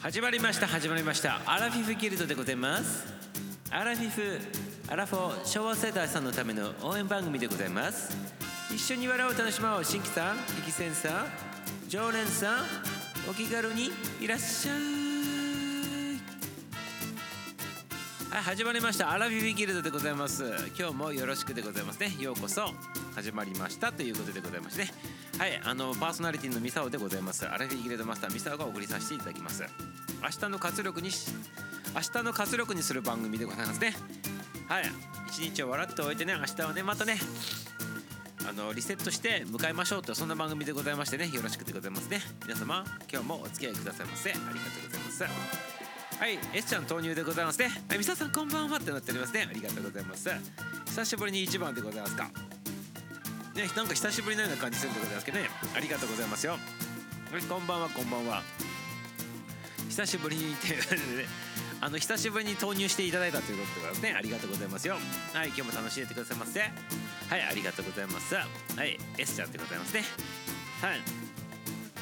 始まりました始まりました。アラフィフギルドでございます。アラフィフアラフォー昭和世代さんのための応援番組でございます。一緒に笑おう楽しもう。新規さん力戦さん常連さんお気軽にいらっしゃい。はい始まりました。アラフィフギルドでございます。今日もよろしくでございますね。ようこそ。始まりましたということでございましてね。はいあのパーソナリティのミサオでございます。アラフィフギルドマスターミサオがお送りさせていただきます。明日の活力にし明日の活力にする番組でございますね。はい一日を笑っておいてね明日はねまたねあのリセットして迎えましょうとそんな番組でございましてねよろしくでございますね。皆様今日もお付き合いくださいませ。ありがとうございます。はい S ちゃん投入でございますね。はいみささんこんばんはってなっておりますね。ありがとうございます。久しぶりに一番でございますか。ねなんか久しぶりのような感じするんでございますけどね。ありがとうございますよ。こんばんはこんばんは。久しぶりにってあの久しぶりに投入していただいたということでございますね。ありがとうございますよ。はい今日も楽しんでてくださいませ。はいありがとうございます。はい S ちゃんでございますね。はい。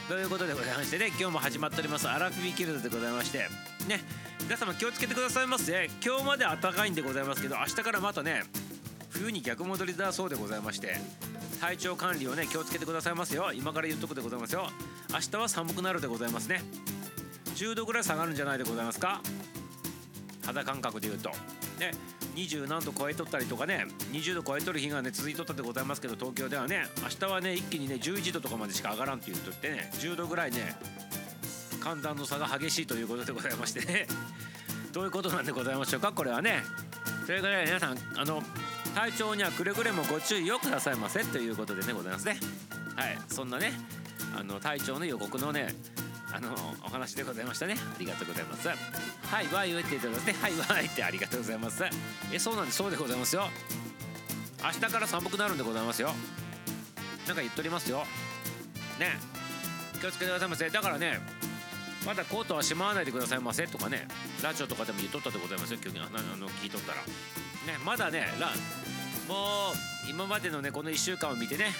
ということでございましてね今日も始まっております。アラフィビキルドでございまして。ね皆様気をつけてくださいませ。今日まで暖かいんでございますけど明日からまたね冬に逆戻りだそうでございまして体調管理をね気をつけてくださいますよ。今から言っとくでございますよ。明日は寒くなるでございますね。10度ぐらい下がるんじゃないでございますか。肌感覚で言うと。ね20何度超えとったりとかね20度超えとる日がね続いとったでございますけど東京ではね明日はね一気にね11度とかまでしか上がらんって言うとってね10度ぐらいね寒暖の差が激しいということでございましてね。どういうことなんでございましょうか？これはね。ということで皆さんあの体調にはくれぐれもご注意をくださいませということでねございますね。はいそんなねあの体調の予告のねあのお話でございましたね。ありがとうございます。はいわいわいって言ってますね。はいわいってありがとうございます。えそうなんです。そうでございますよ。明日から寒くなるんでございますよ。なんか言っとりますよ。ね。気をつけてくださいませ。だからねまだコートはしまわないでくださいませとかねラジオとかでも言っとったでございますよ。今日あの聞いとったら。ねまだねラもう今までのねこの1週間を見てね。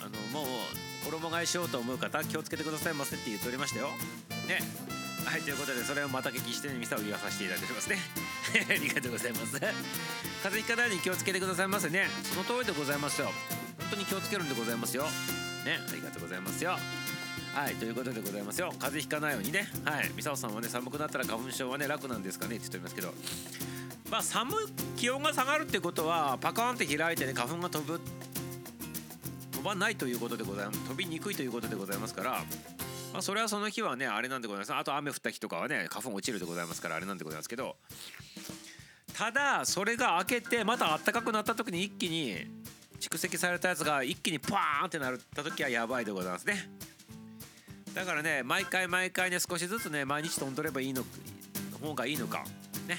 あのもう衣替えしようと思う方気をつけてくださいませって言っておりましたよ。ね。はいということでそれをまた聞きしてねミサを言わさせていただいておりますね。ありがとうございます。風邪ひかないように気をつけてくださいませね。その通りでございますよ。本当に気をつけるんでございますよ。ね。ありがとうございますよ。はいということでございますよ。風邪ひかないようにね。はい。ミサオさんはね寒くなったら花粉症はね楽なんですかねって言っておりますけど。まあ寒い気温が下がるってことはパカーンって開いてね花粉が飛ぶ飛ばないということでございます飛びにくいということでございますからまあそれはその日はねあれなんでございます。あと雨降った日とかはね花粉落ちるでございますからあれなんでございますけどただそれが明けてまた暖かくなった時に一気に蓄積されたやつが一気にパーンってなった時はやばいでございますね。だからね毎回毎回ね少しずつね毎日飛んどればいいの方がいいのかね。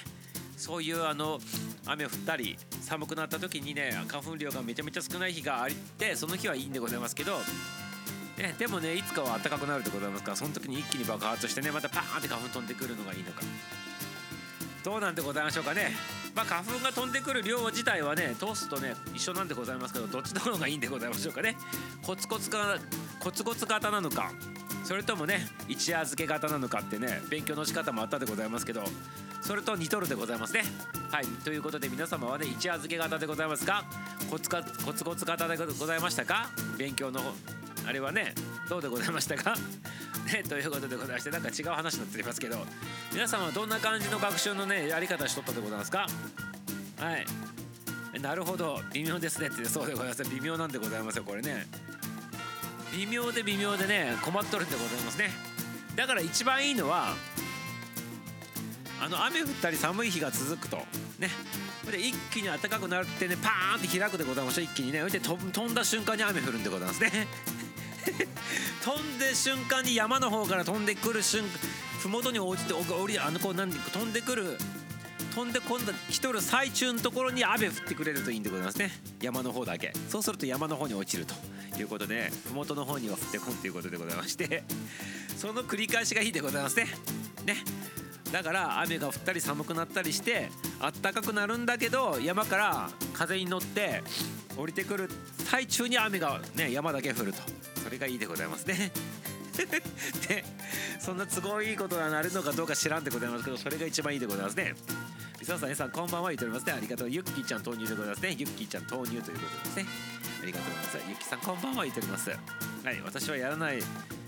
そういうあの雨降ったり寒くなった時にね花粉量がめちゃめちゃ少ない日があってその日はいいんでございますけど、ね、でもねいつかは暖かくなるでございますからその時に一気に爆発してねまたパーンって花粉飛んでくるのがいいのか。どうなんでございましょうかね。まあ花粉が飛んでくる量自体はね通すとね一緒なんでございますけどどっちの方がいいんでございましょうかね。コツコツかコツコツ型なのかそれともね一夜漬け型なのかってね勉強の仕方もあったでございますけどそれと似とるでございますね。はい。ということで皆様はね一夜漬け型でございますか？コツかコツコツ型でございましたか？勉強のあれはねどうでございましたか？ねということでございましてなんか違う話になっておりますけど皆様はどんな感じの学習のねやり方しとったでございますか？はい。なるほど。微妙ですねってそうでございます微妙なんでございますよこれね。微妙で微妙でね困っとるんでございますね。だから一番いいのはあの雨降ったり寒い日が続くと。ね。で一気に暖かくなってねパーンって開くでございましょ一気にね。で飛んだ瞬間に雨降るんでございますね。飛んで瞬間に山の方から飛んでくる瞬麓に落ちて降りあのこう何飛んでくる飛んで今度来とる最中のところに雨降ってくれるといいんでございますね。山の方だけ。そうすると山の方に落ちるということで麓の方には降ってこんということでございまして。その繰り返しがいいでございますね。ね。だから雨が降ったり寒くなったりしてあったかくなるんだけど山から風に乗って降りてくる最中に雨がね山だけ降ると。それがいいでございますね。でそんな都合いいことがなるのかどうか知らんでございますけどそれが一番いいでございますね。みささんさんこんばんは言っておりますね。ありがとう。ゆっきーちゃん投入でございますね。ゆっきーちゃん投入ということですね。ありがとうございます。ゆっきさんこんばんは言っております。はい私はやらない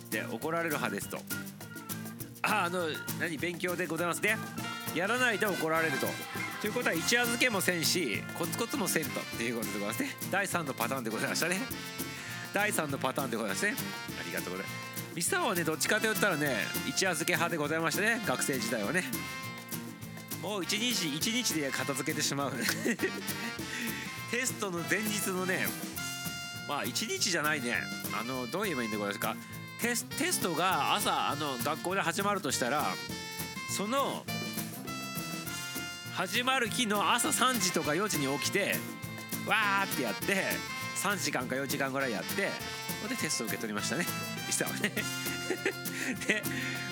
で怒られる派ですと。ああの何勉強でございます。ねやらないで怒られると。ということは一夜漬けもせんしコツコツもせんとっていうことでございますね。第3のパターンでございましたね。第3のパターンでございますね。ありがとうございます。ミスターはねどっちかと言ったらね一夜漬け派でございましたね。学生時代はね。もう一日一日で片付けてしまう。テストの前日のねまあ一日じゃないね。あのどう言えばいいんでございますか。テステストが朝あの学校で始まるとしたらその始まる日の朝3時とか4時に起きてわーってやって3時間か4時間ぐらいやってほんでテスト受け取りましたね。実はね。で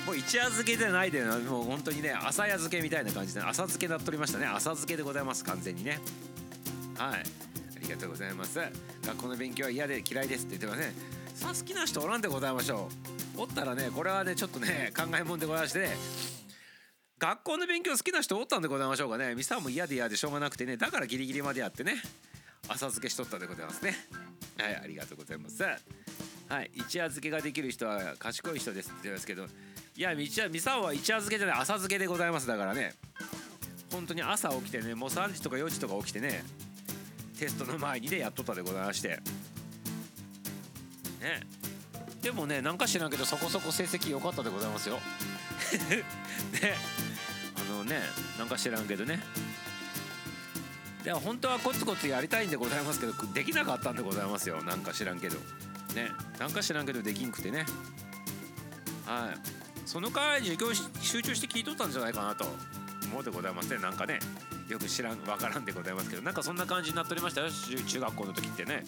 もう一夜漬けじゃないでもう本当にね朝夜漬けみたいな感じで朝漬けなっとりましたね。朝漬けでございます完全にね。はい。ありがとうございます。学校の勉強は嫌で嫌いですって言ってますね。さあ好きな人おらんでございましょう。おったらねこれはねちょっとね考えもんでございましてね。学校の勉強好きな人おったんでございましょうかねミサも嫌で嫌でしょうがなくてね。だからギリギリまでやってね浅漬けしとったでございますね。はいありがとうございます。はい一夜漬けができる人は賢い人ですって言いますけどいやミサオは一夜漬けじゃない浅漬けでございますだからね。本当に朝起きてねもう3時とか4時とか起きてねテストの前にねやっとったでございましてね。でもねなんか知らんけどそこそこ成績良かったでございますよ。ね。あのねなんか知らんけどね。で本当はコツコツやりたいんでございますけどできなかったんでございますよ。なんか知らんけど。ね。なんか知らんけどできんくてね。はい。その代わり授業集中して聞いとったんじゃないかなと。思うでございますね。なんかね。よく知らんわからんでございますけど。なんかそんな感じになっておりましたよ。中学校の時ってね。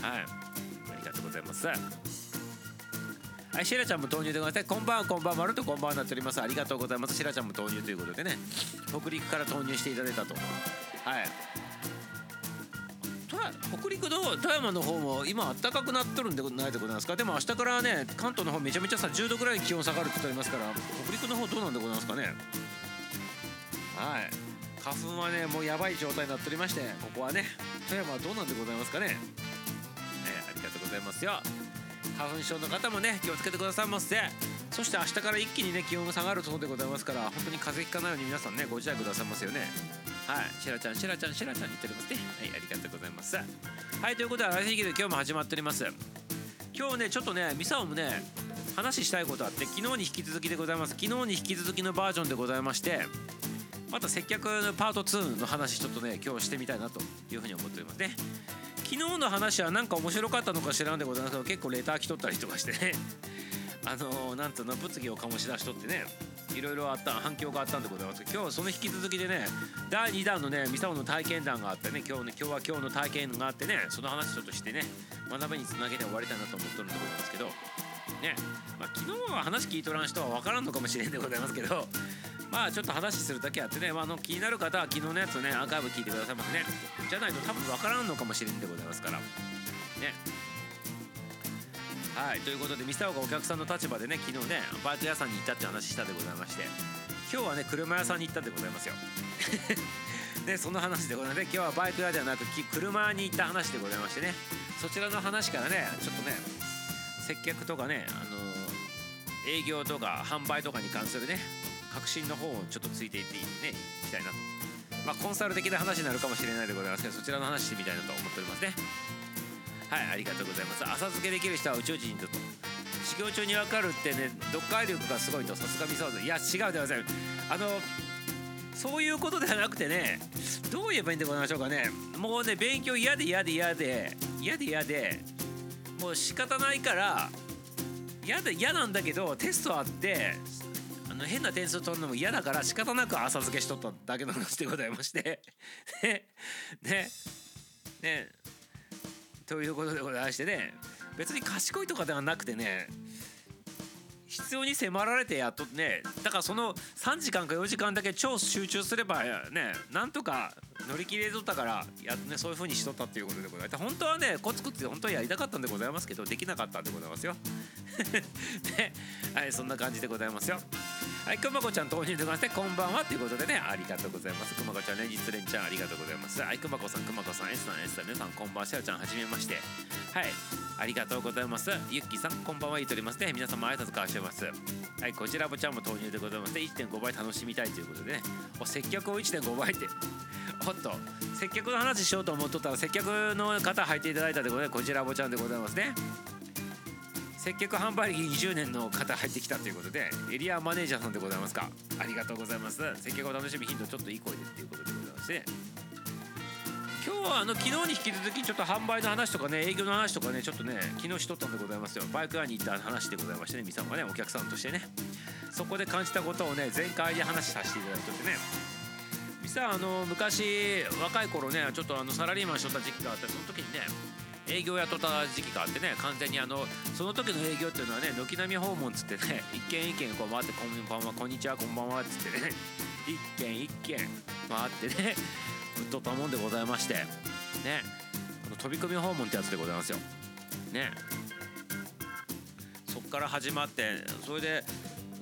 はい。ございますはい、シェラちゃんも投入でございます。こんばんは、こんばんは、るとこんばんはなっております。ありがとうございます。シェラちゃんも投入ということでね、北陸から投入していただいたと。はい。北陸の富山の方も今暖かくなっとるんでないでございますか？でも明日からね関東の方めちゃめちゃさ10度ぐらい気温下がるって言っておりますから北陸の方どうなんでございますかね？はい花粉はねもうやばい状態になっておりましてここはね富山はどうなんでございますかね？ざいますよ。花粉症の方もね気をつけてくださいませ。そして明日から一気にね気温が下がるそうでございますから本当に風邪ひかないように皆さんねご自愛くださいますよね。はい。シェラちゃんシェラちゃんシェラちゃんに言っておりますね。はいありがとうございます。はいということで嵐劇で今日も始まっております。今日ねちょっとねミサオもね話したいことあって昨日に引き続きでございます。昨日に引き続きのバージョンでございましてまた接客のパート2の話ちょっとね今日してみたいなというふうに思っておりますね。昨日の話はなんか面白かったのか知らんでございますけど結構レター来とったりとかしてね。あのー、なんつうの物議を醸し出しとってねいろいろあった反響があったんでございますけど今日はその引き続きでね第2弾のねミサオの体験談があってね今日ね今日は今日の体験があってねその話ちょっとしてね学びにつなげて終わりたいなと思っとるんでございますけどね。まあ、昨日は話聞いとらん人は分からんのかもしれんでございますけどまあちょっと話するだけあってね、まあ、の気になる方は昨日のやつねアーカイブ聞いてくださいますね。じゃないと多分分からんのかもしれんでございますから。ね。はいということでミスターがお客さんの立場でね昨日ねバイト屋さんに行ったって話したでございまして。今日はね車屋さんに行ったでございますよ。で その話でございますね。今日はバイト屋ではなく車に行った話でございましてね。そちらの話からねちょっとね接客とかねあの、営業とか販売とかに関するね革新の方をちょっとついていってねいきたいなと。まあコンサル的な話になるかもしれないでございますけどそちらの話してみたいなと思っておりますね。はいありがとうございます。浅漬けできる人は宇宙人と修行中に分かるってね読解力がすごいとさすがミサオいや違うでございます。あのそういうことではなくてねどう言えばいいんでございましょうかね。もうね勉強嫌で嫌で嫌で嫌で嫌でもう仕方ないから嫌で嫌なんだけどテストあってあの変な点数取るのも嫌だから仕方なく浅漬けしとっただけの話でございまして。ね。ね。ね。ということでございましてね。別に賢いとかではなくてね必要に迫られてやっとね。だからその3時間か4時間だけ超集中すればねなんとか乗り切れとったからやねそういう風にしとったっていうことでございます。本当はねコツコツ本当はやりたかったんでございますけどできなかったんでございますよ。ね。はいそんな感じでございますよ。はいくまこちゃん投入でございましてこんばんはということでねありがとうございます。くまこちゃん連日連チャンありがとうございます。はいくまこさんくまこさん S さん S さん皆さんこんばんはしゃおちゃんはじめまして。はいありがとうございます。ゆっきーさんこんばんは言っておりますね。皆様挨拶交わしてます。はいこちらもちゃんも投入でございます。ね1.5倍楽しみたいということでね。お接客を1.5倍って。おっと接客の話しようと思っとったら接客の方入っていただいたということでこちらもちゃんでございますね。接客販売歴20年の方入ってきたということでエリアマネージャーさんでございますか。ありがとうございます。接客を楽しむ頻度ちょっといい声でっていうことでございまして今日はあの昨日に引き続きちょっと販売の話とかね営業の話とかねちょっとね昨日しとったんでございますよ。バイク屋に行った話でございましてねミさんがねお客さんとしてね。そこで感じたことをね全開で話させていただいててね。さあの昔若い頃ねちょっとあのサラリーマンしとった時期があってその時にね営業やっとった時期があってね完全にあのその時の営業っていうのはね軒並み訪問っつってね 一軒一軒こう回って「こんばんはこんにちはこんばんは」っつってね 一軒一軒回ってね売っとったもんでございましてねあの飛び込み訪問ってやつでございますよ。ね。そっから始まってそれで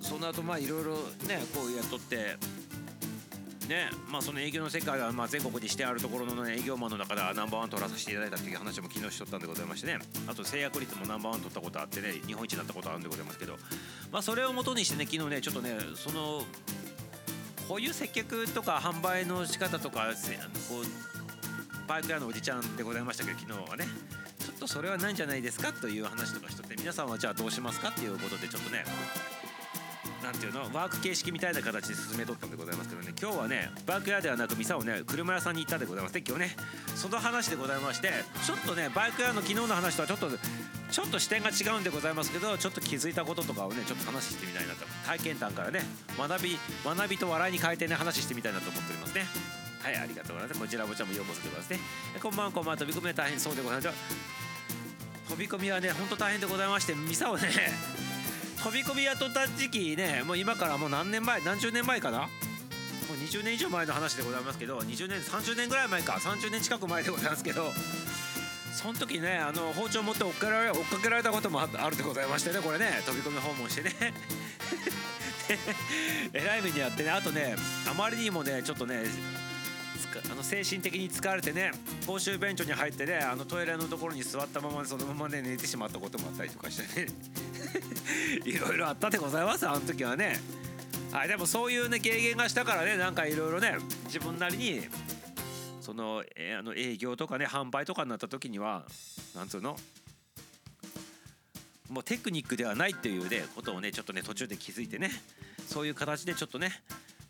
その後まあいろいろねこうやっとってねまあその営業の世界はまあ全国にしてあるところの、ね、営業マンの中ではナンバーワン取らさせていただいたっていう話も昨日しとったんでございましてね。あと制約率もナンバーワン取ったことあってね日本一になったことあるんでございますけど。まあそれをもとにしてね昨日ねちょっとねそのこういう接客とか販売の仕方とかせあのこうバイク屋のおじちゃんでございましたけど昨日はねちょっとそれはないんじゃないですかという話とかしとって皆さんはじゃあどうしますかっていうことでちょっとねなんていうの？ワーク形式みたいな形で進めとったんでございますけどね。今日はねバイク屋ではなくミサをね車屋さんに行ったでございますね今日ねその話でございましてちょっとねバイク屋の昨日の話とはちょっとちょっと視点が違うんでございますけどちょっと気づいたこととかをねちょっと話してみたいなと。体験談からね学び学びと笑いに変えてね話してみたいなと思っておりますね。はいありがとうございます。こちらもちゃんもようこそでございますね。こんばんはこんばんは。飛び込みは大変そうでございます飛び込みはねほんと大変でございましてミサをね飛び込み雇った時期ねもう今からもう何年前何十年前かな？もう20年以上前の話でございますけど20年30年ぐらい前か。30年近く前でございますけどその時ねあの包丁持って追っかけられ追っかけられたこともあるでございましてねこれね飛び込み訪問してね。えらい目にあってねあとねあまりにもねちょっとねあの精神的に疲れてね公衆便所に入ってねあのトイレのところに座ったままそのままね寝てしまったこともあったりとかしてね。いろいろあったでございますあの時はね。はいでもそういうね経験がしたからねなんかいろいろね自分なりにその,、えーあの営業とかね販売とかになった時にはなんつうのもうテクニックではないっていうねことをねちょっとね途中で気づいてねそういう形でちょっとね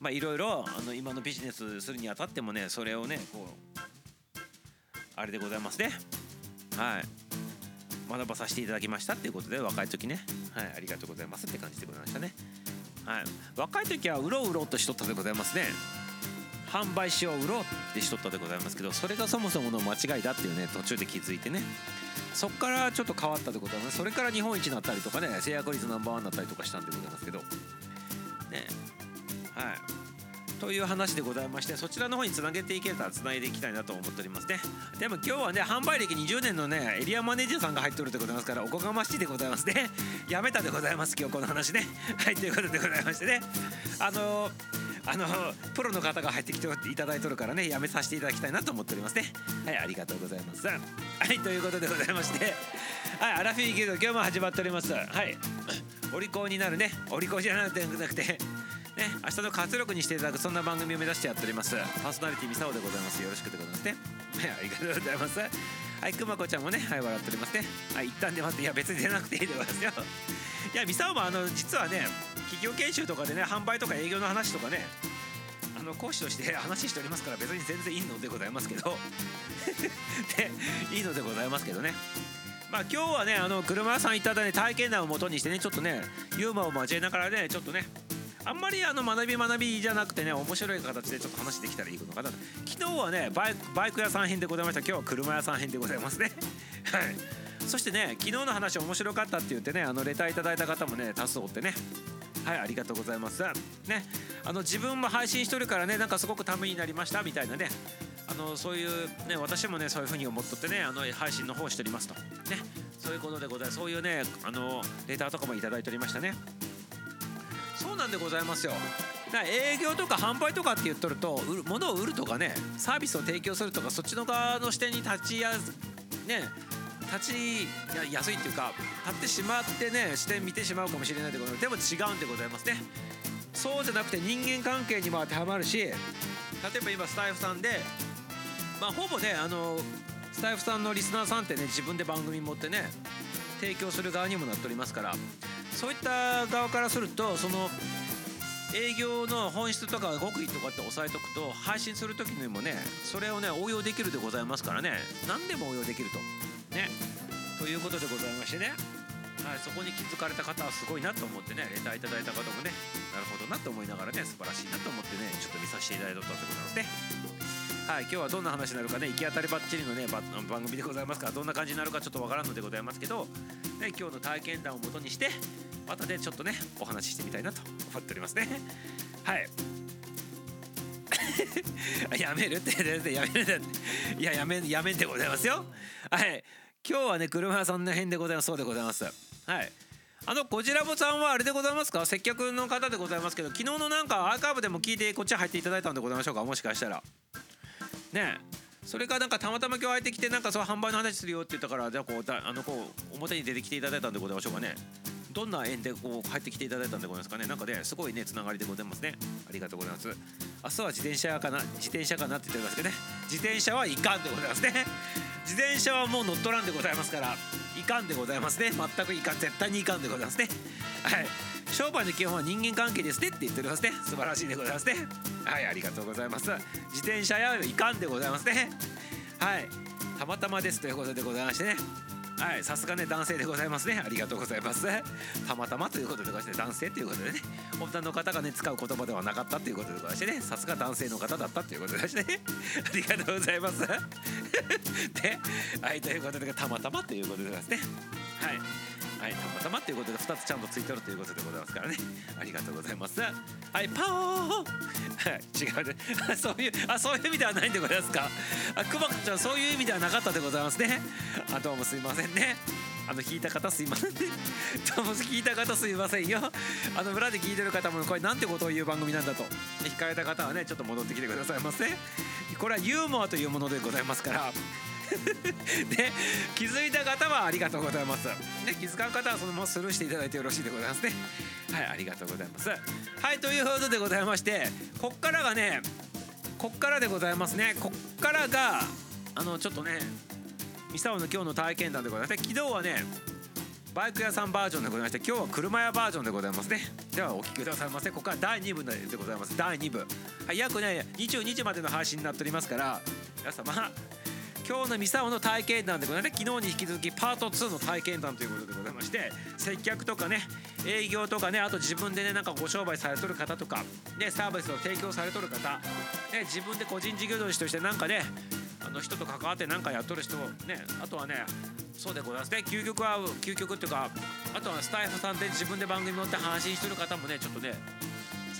まあいろいろあの今のビジネスするにあたってもねそれをねこうあれでございますね。はい。学ばさせていただきましたっていうことで若い時ね。はいありがとうございますって感じでございましたね。はい。若い時はうろうろとしとったでございますね。販売しよう売ろうってしとったでございますけどそれがそもそもの間違いだっていうね途中で気づいてね。そっからちょっと変わったでございますそれから日本一になったりとかね制約率ナンバーワンになったりとかしたんでございますけど。ね。はい。という話でございましてそちらの方につなげていけたらつないでいきたいなと思っておりますね。でも今日はね販売歴20年のねエリアマネージャーさんが入っておるでございますからおこがましいでございますね。やめたでございます今日この話ね。はいということでございましてね。あのーあのプロの方が入ってきていただいとるからねやめさせていただきたいなと思っておりますね。はいありがとうございます。はいということでございまして。はいアラフィーギルド今日も始まっております。はい。お利口になるね。お利口じゃなくて。ね明日の活力にしていただくそんな番組を目指してやっております。パーソナリティミサオでございます。よろしくでございますね。ありがとうございます。はいくまこちゃんもねはい笑っておりますね。はい一旦出ますいや別に出なくていいでございますよ。いやミサオもあの実はね企業研修とかでね販売とか営業の話とかねあの講師として 話しておりますから別に全然いいのでございますけど。でいいのでございますけどね。まあ今日はねあの車屋さん行ったね体験談をもとにしてねちょっとねユーモアを交えながらねちょっとねあんまりあの学び学びじゃなくてね面白い形でちょっと話できたらいいのかな昨日はねバイクバイク屋さん編でございました。今日は車屋さん編でございますね。はい。そしてね昨日の話面白かったって言ってねあのレターいただいた方もね多数おってね。はいありがとうございます。ね。あの自分も配信しとるからねなんかすごくためになりましたみたいなね。あのそういうね私もねそういう風に思っとってねあの配信の方をしておりますと。ね。そういうことでございます。そういうねあのレターとかもいただいておりましたね。そうなんでございますよ。営業とか販売とかって言っとると物を売るとかねサービスを提供するとかそっちの側の視点に立ちやね立ちやすいっていうか立ってしまってね視点見てしまうかもしれないでございますでも違うんでございますね。そうじゃなくて人間関係にも当てはまるし例えば今スタイフさんでまあほぼねあのスタイフさんのリスナーさんってね自分で番組持ってね提供する側にもなっておりますからそういった側からするとその営業の本質とか極意とかって押さえとくと配信する時にもねそれをね応用できるでございますからね。何でも応用できると。ね。ということでございましてね。はい、そこに気づかれた方はすごいなと思ってねレターいただいた方もねなるほどなと思いながらね素晴らしいなと思ってねちょっと見させていただいたとでございますね。はい今日はどんな話になるかね行き当たりばっちりのね番組でございますからどんな感じになるかちょっとわからんのでございますけど、ね、今日の体験談をもとにしてまたねちょっとねお話ししてみたいなと思っておりますね。はい。やめるってやめるっていややめやめんでございますよ。はい。今日はね車屋さんの辺でございます。そうでございます。はい。あのこちらぼさんはあれでございますか？接客の方でございますけど昨日のなんかアーカイブでも聞いてこっち入っていただいたんでございましょうか？もしかしたら。ね。それかなんかたまたま今日入ってきてなんかそう販売の話するよって言ったからじゃあこうだあのこう表に出てきていただいたんでございましょうかね。どんな縁でこう入ってきていただいたんでございますかね。なんかねすごいねつながりでございますね。ありがとうございます。明日は自転車かな？自転車かなって言ってますけどね。自転車はいかんでございますね。自転車はもう乗っ取らんでございますからいかんでございますね。全くいかん。絶対にいかんでございますね。はい。商売の基本は人間関係ですねって言っておりますね。素晴らしいでございますね。はいありがとうございます。自転車やいかんでございますね。はい。たまたまですということでございましてね。はいさすがね男性でございますね。ありがとうございます。たまたまということでございまして男性ということでね。女の方がね使う言葉ではなかったということでございましてね。さすが男性の方だったということでございましてね。ありがとうございます。で はいということでたまたまということでございますね。はい。はいたまたまということで2つちゃんとついてるということでございますからね。ありがとうございます。はいパオー 違うね。そういうあそういう意味ではないんでございますか。あくまちゃんそういう意味ではなかったでございますね。あどうもすいませんね。あの聞いた方すいませんね。どうも聞いた方すいませんよ。あの裏で聞いてる方もこれなんてことを言う番組なんだと。聞かれた方はねちょっと戻ってきてくださいませ。これはユーモアというものでございますからで 気づいた方はありがとうございます。ね、気づかん方はそのままスルーしていただいてよろしいでございますね。はい、ありがとうございます。はい、ということでございまして、こっからがね、こっからでございますね。こっからが、あの、ちょっとね、ミサオの今日の体験談でございまして、昨日はね、バイク屋さんバージョンでございまして今日は車屋バージョンでございますねではお聞きくださいませここから第2部でございます第2部、はい、約ね22時までの配信になっておりますから皆様今日のミサオの体験談でございますね。昨日に引き続きパート2の体験談ということでございまして接客とかね営業とかねあと自分でねなんかご商売されとる方とかねサービスを提供されとる方ね自分で個人事業主としてなんかねあの人と関わって何かやっとる人ねあとはねそうでございますね。究極は究極っていうかあとはスタイフさんで自分で番組持って配信してる方もねちょっとね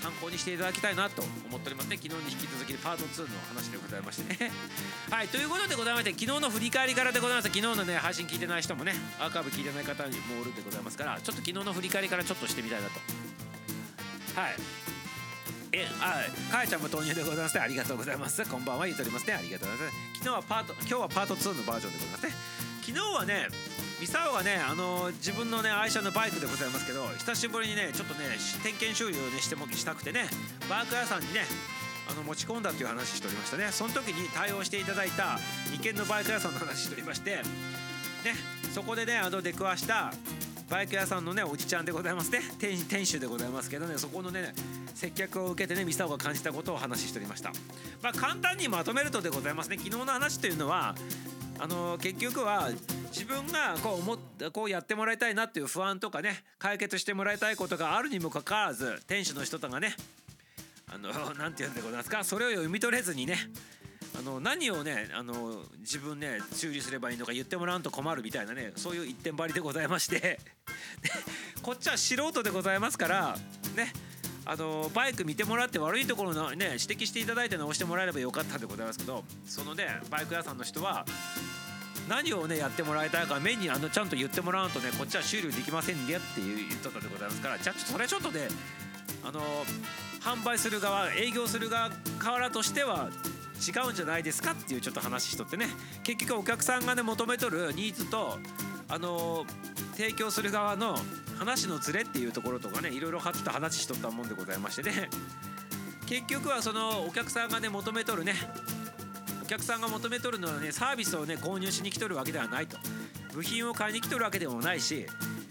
参考にしていただきたいなと思っておりますね。昨日に引き続きパート2の話でございましてね。はいということでございまして昨日の振り返りからでございます。昨日のね配信聞いてない人もねアーカイブ聞いてない方にもおるでございますからちょっと昨日の振り返りからちょっとしてみたいなと。はい。えあかえちゃんも投入でございますね。ありがとうございます。こんばんは。言っておりますね。ありがとうございます。昨日はパート今日はパート2のバージョンでございますね。昨日はねミサオがねあの自分のね愛車のバイクでございますけど久しぶりにねちょっとね点検修理をねしてもしたくてねバイク屋さんにねあの持ち込んだっていう話しておりましたね。その時に対応していただいた2軒のバイク屋さんの話しておりましてねそこでねあの出くわしたバイク屋さんのねおじちゃんでございますね。店店主でございますけどねそこのね接客を受けてねミサオが感じたことをお話ししておりました。まあ簡単にまとめるとでございますね。昨日の話というのはあの結局は自分がこう思っこうやってもらいたいなっていう不安とかね解決してもらいたいことがあるにもかかわらず店主の人とかねあの 何て言うんでございますかそれを読み取れずにねあの何をねあの自分ね修理すればいいのか言ってもらうと困るみたいなねそういう一点張りでございまして こっちは素人でございますからねあのバイク見てもらって悪いところのね指摘していただいて直してもらえればよかったでございますけどそのねバイク屋さんの人は何をねやってもらいたいか目にあのちゃんと言ってもらわんとねこっちは終了できませんねって言っとったでございますからじゃあそれちょっとねあの販売する側営業する側からとしては違うんじゃないですかっていうちょっと話しとってね。結局お客さんがね求めとるニーズとあの提供する側の話のズレっていうところとかねいろいろはっと話しとったもんでございましてね。結局はそのお客さんがね求めとるね。お客さんが求めとるのはねサービスをね購入しに来とるわけではないと。部品を買いに来とるわけでもないし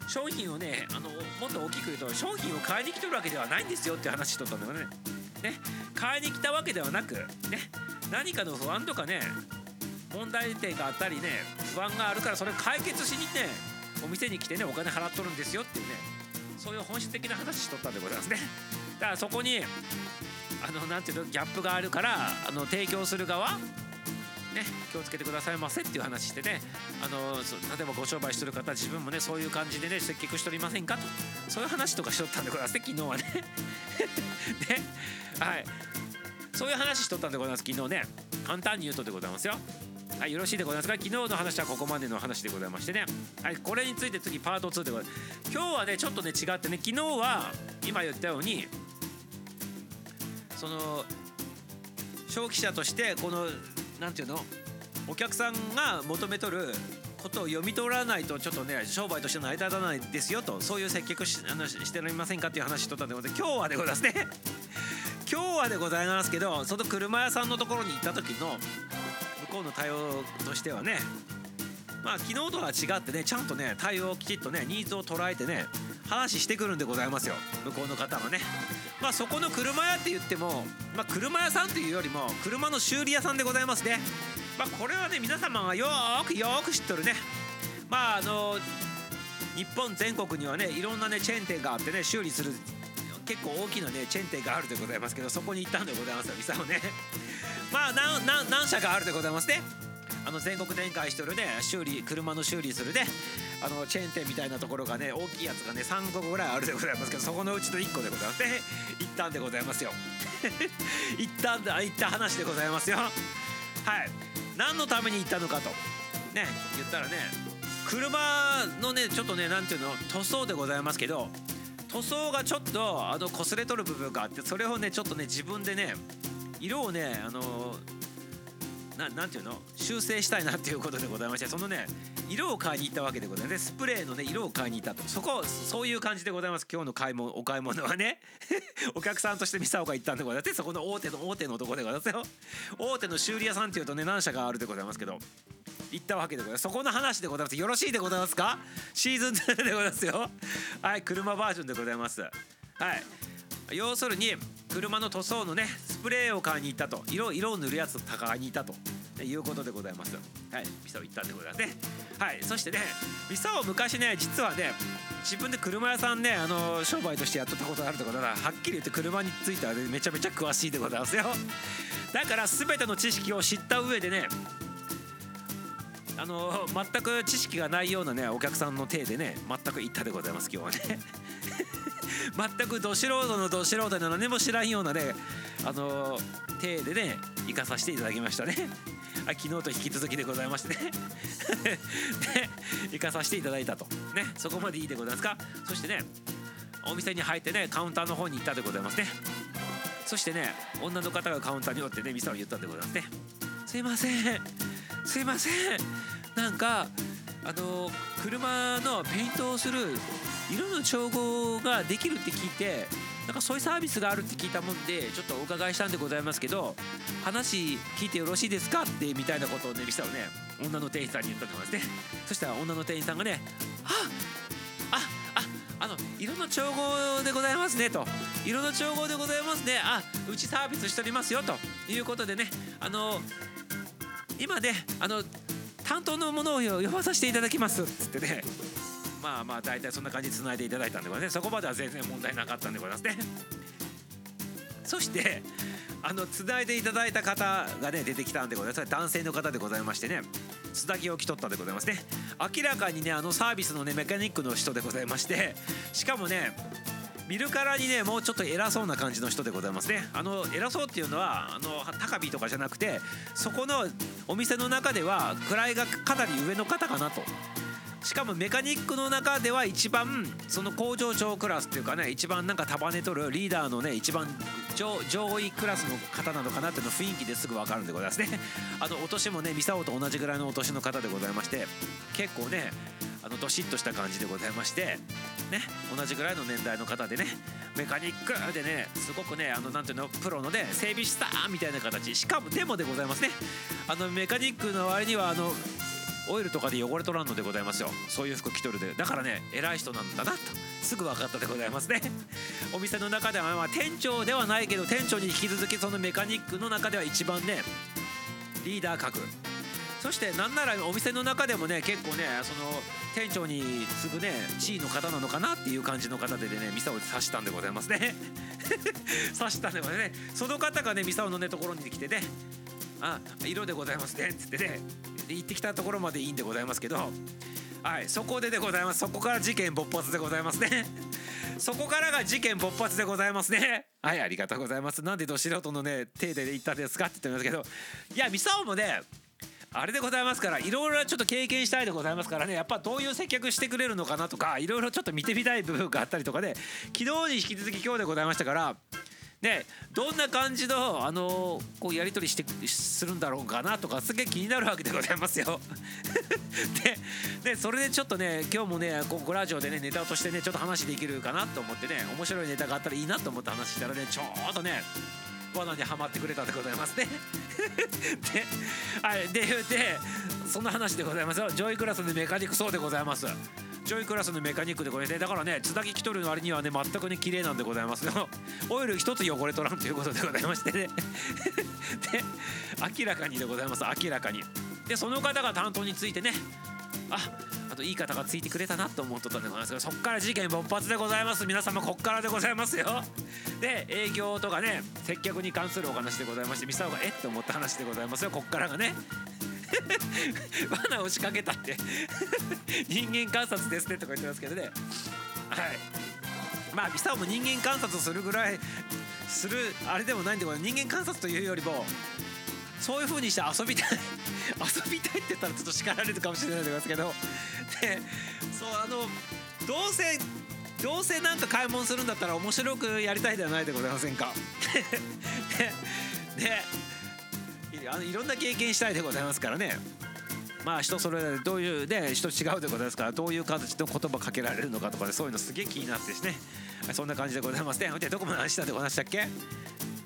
商品をねあのもっと大きく言うと商品を買いに来とるわけではないんですよって話しとったんだよね。ね。買いに来たわけではなくね。何かの不安とかね問題点があったりね不安があるからそれ解決しにねお店に来てねお金払っとるんですよっていうねそういう本質的な話しとったんでございますね。だからそこにあのなんていうのギャップがあるからあの提供する側ね、気をつけてくださいませっていう話してねあの例えばご商売してる方自分もねそういう感じでね接客しておりませんかと。そういう話とかしとったんでございますね昨日はね。ね。はい。そういう話しとったんでございます昨日ね。簡単に言うとでございますよ。はい、よろしいでございますか？昨日の話はここまでの話でございましてね、はい、これについて次パート2でございます。今日はねちょっとね違ってね昨日は今言ったようにその消費者としてこの何て言うの？お客さんが求めとることを読み取らないとちょっとね商売として成り立たないですよとそういう接客しあのしておりませんかっていう話しとったんでございます。今日はでございますね。今日はでございますけどその車屋さんのところに行った時の向こうの対応としてはねまあ昨日とは違ってねちゃんとね対応をきちっとねニーズを捉えてね話してくるんでございますよ。向こうの方はね。まあそこの車屋って言っても、まあ、車屋さんというよりも車の修理屋さんでございますね。まあこれはね皆様がよーくよーく知っとるね。まああの日本全国にはねいろんなねチェーン店があってね修理する結構大きなねチェーン店があるでございますけどそこに行ったんでございますよミサをね。まあ何何何社かあるでございますね。あの全国展開してるね修理車の修理するねあのチェーン店みたいなところがね大きいやつがね3個ぐらいあるでございますけどそこのうちの1個でございますね。行ったんでございますよ。行ったんだ行った話でございますよ。はい。何のために行ったのかと。ね言ったらね車のねちょっとね何ていうの塗装でございますけど塗装がちょっとあの擦れとる部分があってそれをねちょっとね自分でね色をねあのななんていうの？修正したいなっていうことでございましてそのね色を買いに行ったわけでございます。スプレーのね色を買いに行ったと。そこそういう感じでございます。今日の買い物お買い物はね。お客さんとしてミサオが行ったんでございます。そこの大手の大手のとこでございますよ。大手の修理屋さんっていうとね何社かあるでございますけど行ったわけでございます。そこの話でございます。よろしいでございますか？シーズン2でございますよ。はい車バージョンでございます。はい。要するに車の塗装のねスプレーを買いに行ったと。色色を塗るやつを買いに行ったと。いうことでございます。はい。ミサを行ったんでございますね。はい。そしてねミサを昔ね実はね自分で車屋さんねあの商売としてやっとったことがあるってことははっきり言って車についてはねめちゃめちゃ詳しいでございますよ。だから全ての知識を知った上でねあの全く知識がないようなねお客さんの体でね全く行ったでございます今日はね。全くど素人のど素人で何も知らんようなねあの体でね行かさせていただきましたね。あ昨日と引き続きでございましてね。で行かさせていただいたと。ねそこまでいいでございますか。そしてねお店に入ってねカウンターの方に行ったでございますね。そしてね女の方がカウンターにおってね店を言ったんでございますね。すいません。すいません。なんかあの車のペイントをする色の調合ができるって聞いてなんかそういうサービスがあるって聞いたもんでちょっとお伺いしたんでございますけど話聞いてよろしいですかってみたいなことをねミサをね女の店員さんに言ったんですね。そしたら女の店員さんがね「ああああの色の調合でございますね」と「色の調合でございますね。あうちサービスしておりますよ」ということでねあの今ねあの担当のものを呼ばさせていただきますっつってね。まあまあ大体そんな感じでつないでいただいたんでございますね。そこまでは全然問題なかったんでございますね。そしてあのつないでいただいた方がね出てきたんでございます。男性の方でございましてね。つなぎを着とったでございますね。明らかにねあのサービスのねメカニックの人でございまして。しかもね見るからにねもうちょっと偉そうな感じの人でございますね。あの偉そうっていうのはあの高火とかじゃなくてそこのお店の中では位がかなり上の方かなと。しかもメカニックの中では一番その工場長クラスっていうかね一番なんか束ね取るリーダーのね一番上上位クラスの方なのかなっていうの雰囲気ですぐ分かるんでございますね。あのお年もねミサオと同じぐらいのお年の方でございまして結構ねあのどしっとした感じでございましてね同じぐらいの年代の方でねメカニックでねすごくねあのなんていうのプロのね整備士さんみたいな形。しかもでもでございますね。あのメカニックの割にはあのオイルとかで汚れとらんのでございますよ。そういう服着とるで。だからね偉い人なんだなと。すぐ分かったでございますね。お店の中ではまあ店長ではないけど店長に引き続きそのメカニックの中では一番ねリーダー格。そしてなんならお店の中でもね結構ねその店長に次ぐね地位の方なのかなっていう感じの方でねミサを刺したんでございますね。刺したんでございますね。その方がねミサオのねところに来てねあ色でございますねっつってねで行ってきたところまでいいんでございますけどはいそこででございます。そこから事件勃発でございますね。そこからが事件勃発でございますね。はいありがとうございます。なんでど素人のね手で言ったんですかって言ってますけどいやミサオもねあれでございますからいろいろちょっと経験したいでございますからねやっぱどういう接客してくれるのかなとかいろいろちょっと見てみたい部分があったりとかで昨日に引き続き今日でございましたからねどんな感じのあのこうやり取りしてするんだろうかなとかすげえ気になるわけでございますよ。ででそれでちょっとね今日もねここラジオでねネタとしてねちょっと話できるかなと思ってね面白いネタがあったらいいなと思って話したらねちょうどね罠にはまってくれたでございますね。で,、はい、で言うてそんな話でございますよ。上位クラスのメカニックそうでございます。上位クラスのメカニックでこれねだからね津田木きとるの割にはね全くね綺麗なんでございますよ。オイル一つ汚れとらんということでございましてね。で明らかにでございます。明らかに。でその方が担当についてねああといい方がついてくれたなと思っとったんでございますけどそっから事件勃発でございます。皆様こっからでございますよ。で営業とかね接客に関するお話でございましてミサオがえっと思った話でございますよ。こっからがね。罠を仕掛けたって。人間観察ですねとか言ってますけどね。はい。まあミサオも人間観察するぐらいするあれでもないんで人間観察というよりもそういう風にして遊びたい 遊びたいって言ったらちょっと叱られるかもしれないですけど。でそうあのどうせどうせなんか買い物するんだったら面白くやりたいではないでございませんか。でであのいろんな経験したいでございますからね。まあ人それぞれどういうね人違うでございますからどういう形の言葉かけられるのかとかでそういうのすげえ気になってしね。そんな感じでございます。ねでどこまで話したでございましたっけ？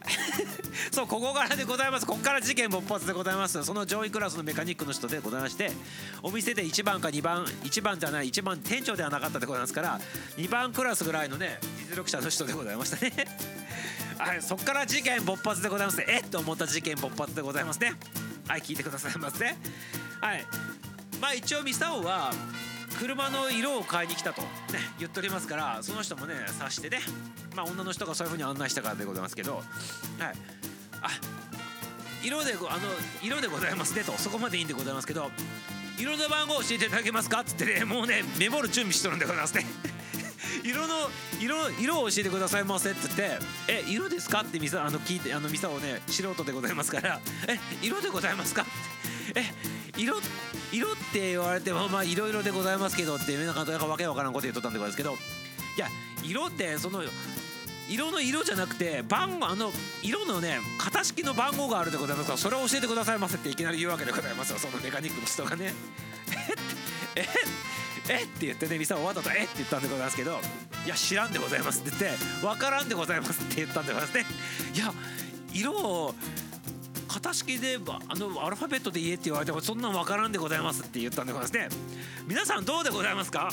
そうここからでございます。ここから事件勃発でございます。その上位クラスのメカニックの人でございましてお店で1番か2番1番じゃない1番店長ではなかったでございますから2番クラスぐらいのね実力者の人でございましたね。はいそこから事件勃発でございます。えっ？と思った事件勃発でございますね。はい聞いてくださいませ。はい。まあ一応ミサオは車の色を買いに来たと、ね、言っておりますからその人もね察してね。まあ女の人がそういうふうに案内したからでございますけど。はい。あ色でごあの色でございますねと。そこまでいいんでございますけど色の番号教えていただけますか？っつってねもうねメモる準備しとるんでございますね。色の色色を教えてくださいませって言って「え色ですか?」ってミサあの聞いてあのミサをね素人でございますから「え色でございますか?」え色色って言われてもまあいろいろでございますけどってなんかわけわからんこと言っとったんでございますけどいや色ってその色の色じゃなくて番号あの色のね型式の番号があるでございますからそれを教えてくださいませっていきなり言うわけでございますよそのメカニックの人がねえっえっ？て言ってねミサはわざとえっ？て言ったんでございますけどいや知らんでございますって言ってわからんでございますって言ったんでございますね。いや色を型式であのアルファベットで言えって言われてもそんなん分からんでございますって言ったんでございますね。皆さんどうでございますか？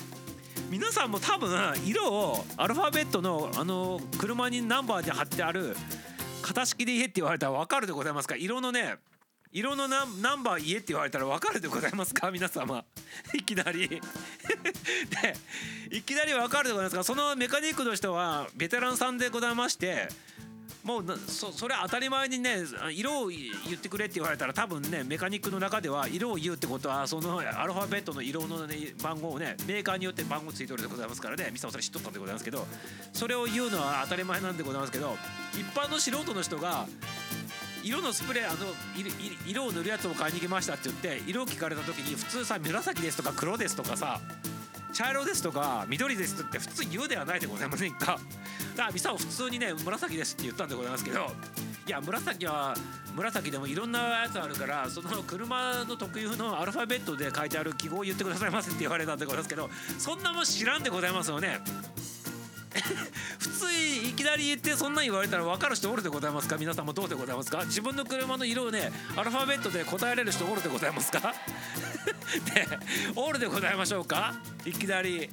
皆さんも多分色をアルファベットのあの車にナンバーで貼ってある型式で言えって言われたら分かるでございますか？色のね色のナナンバー言えって言われたら分かるでございますか？皆様。いきなり。でいきなり分かるでございますか？そのメカニックの人はベテランさんでございましてもうそそれ当たり前にね色を言ってくれって言われたら多分ねメカニックの中では色を言うってことはそのアルファベットの色の、ね、番号をねメーカーによって番号ついてるでございますからねミサオさん知っとったんでございますけどそれを言うのは当たり前なんでございますけど一般の素人の人が色のスプレーあの色を塗るやつを買いに行きましたって言って色を聞かれた時に普通さ紫ですとか黒ですとかさ茶色ですとか緑ですって普通言うではないでございませんか？だからミサオ普通にね紫ですって言ったんでございますけどいや紫は紫でもいろんなやつあるからその車の特有のアルファベットで書いてある記号を言ってくださいませって言われたんでございますけどそんなもん知らんでございますよね。普通いきなり言ってそんなん言われたら分かる人おるでございますか？皆さんもどうでございますか？自分の車の色をねアルファベットで答えれる人おるでございますか？でおるでございましょうか？いきなり。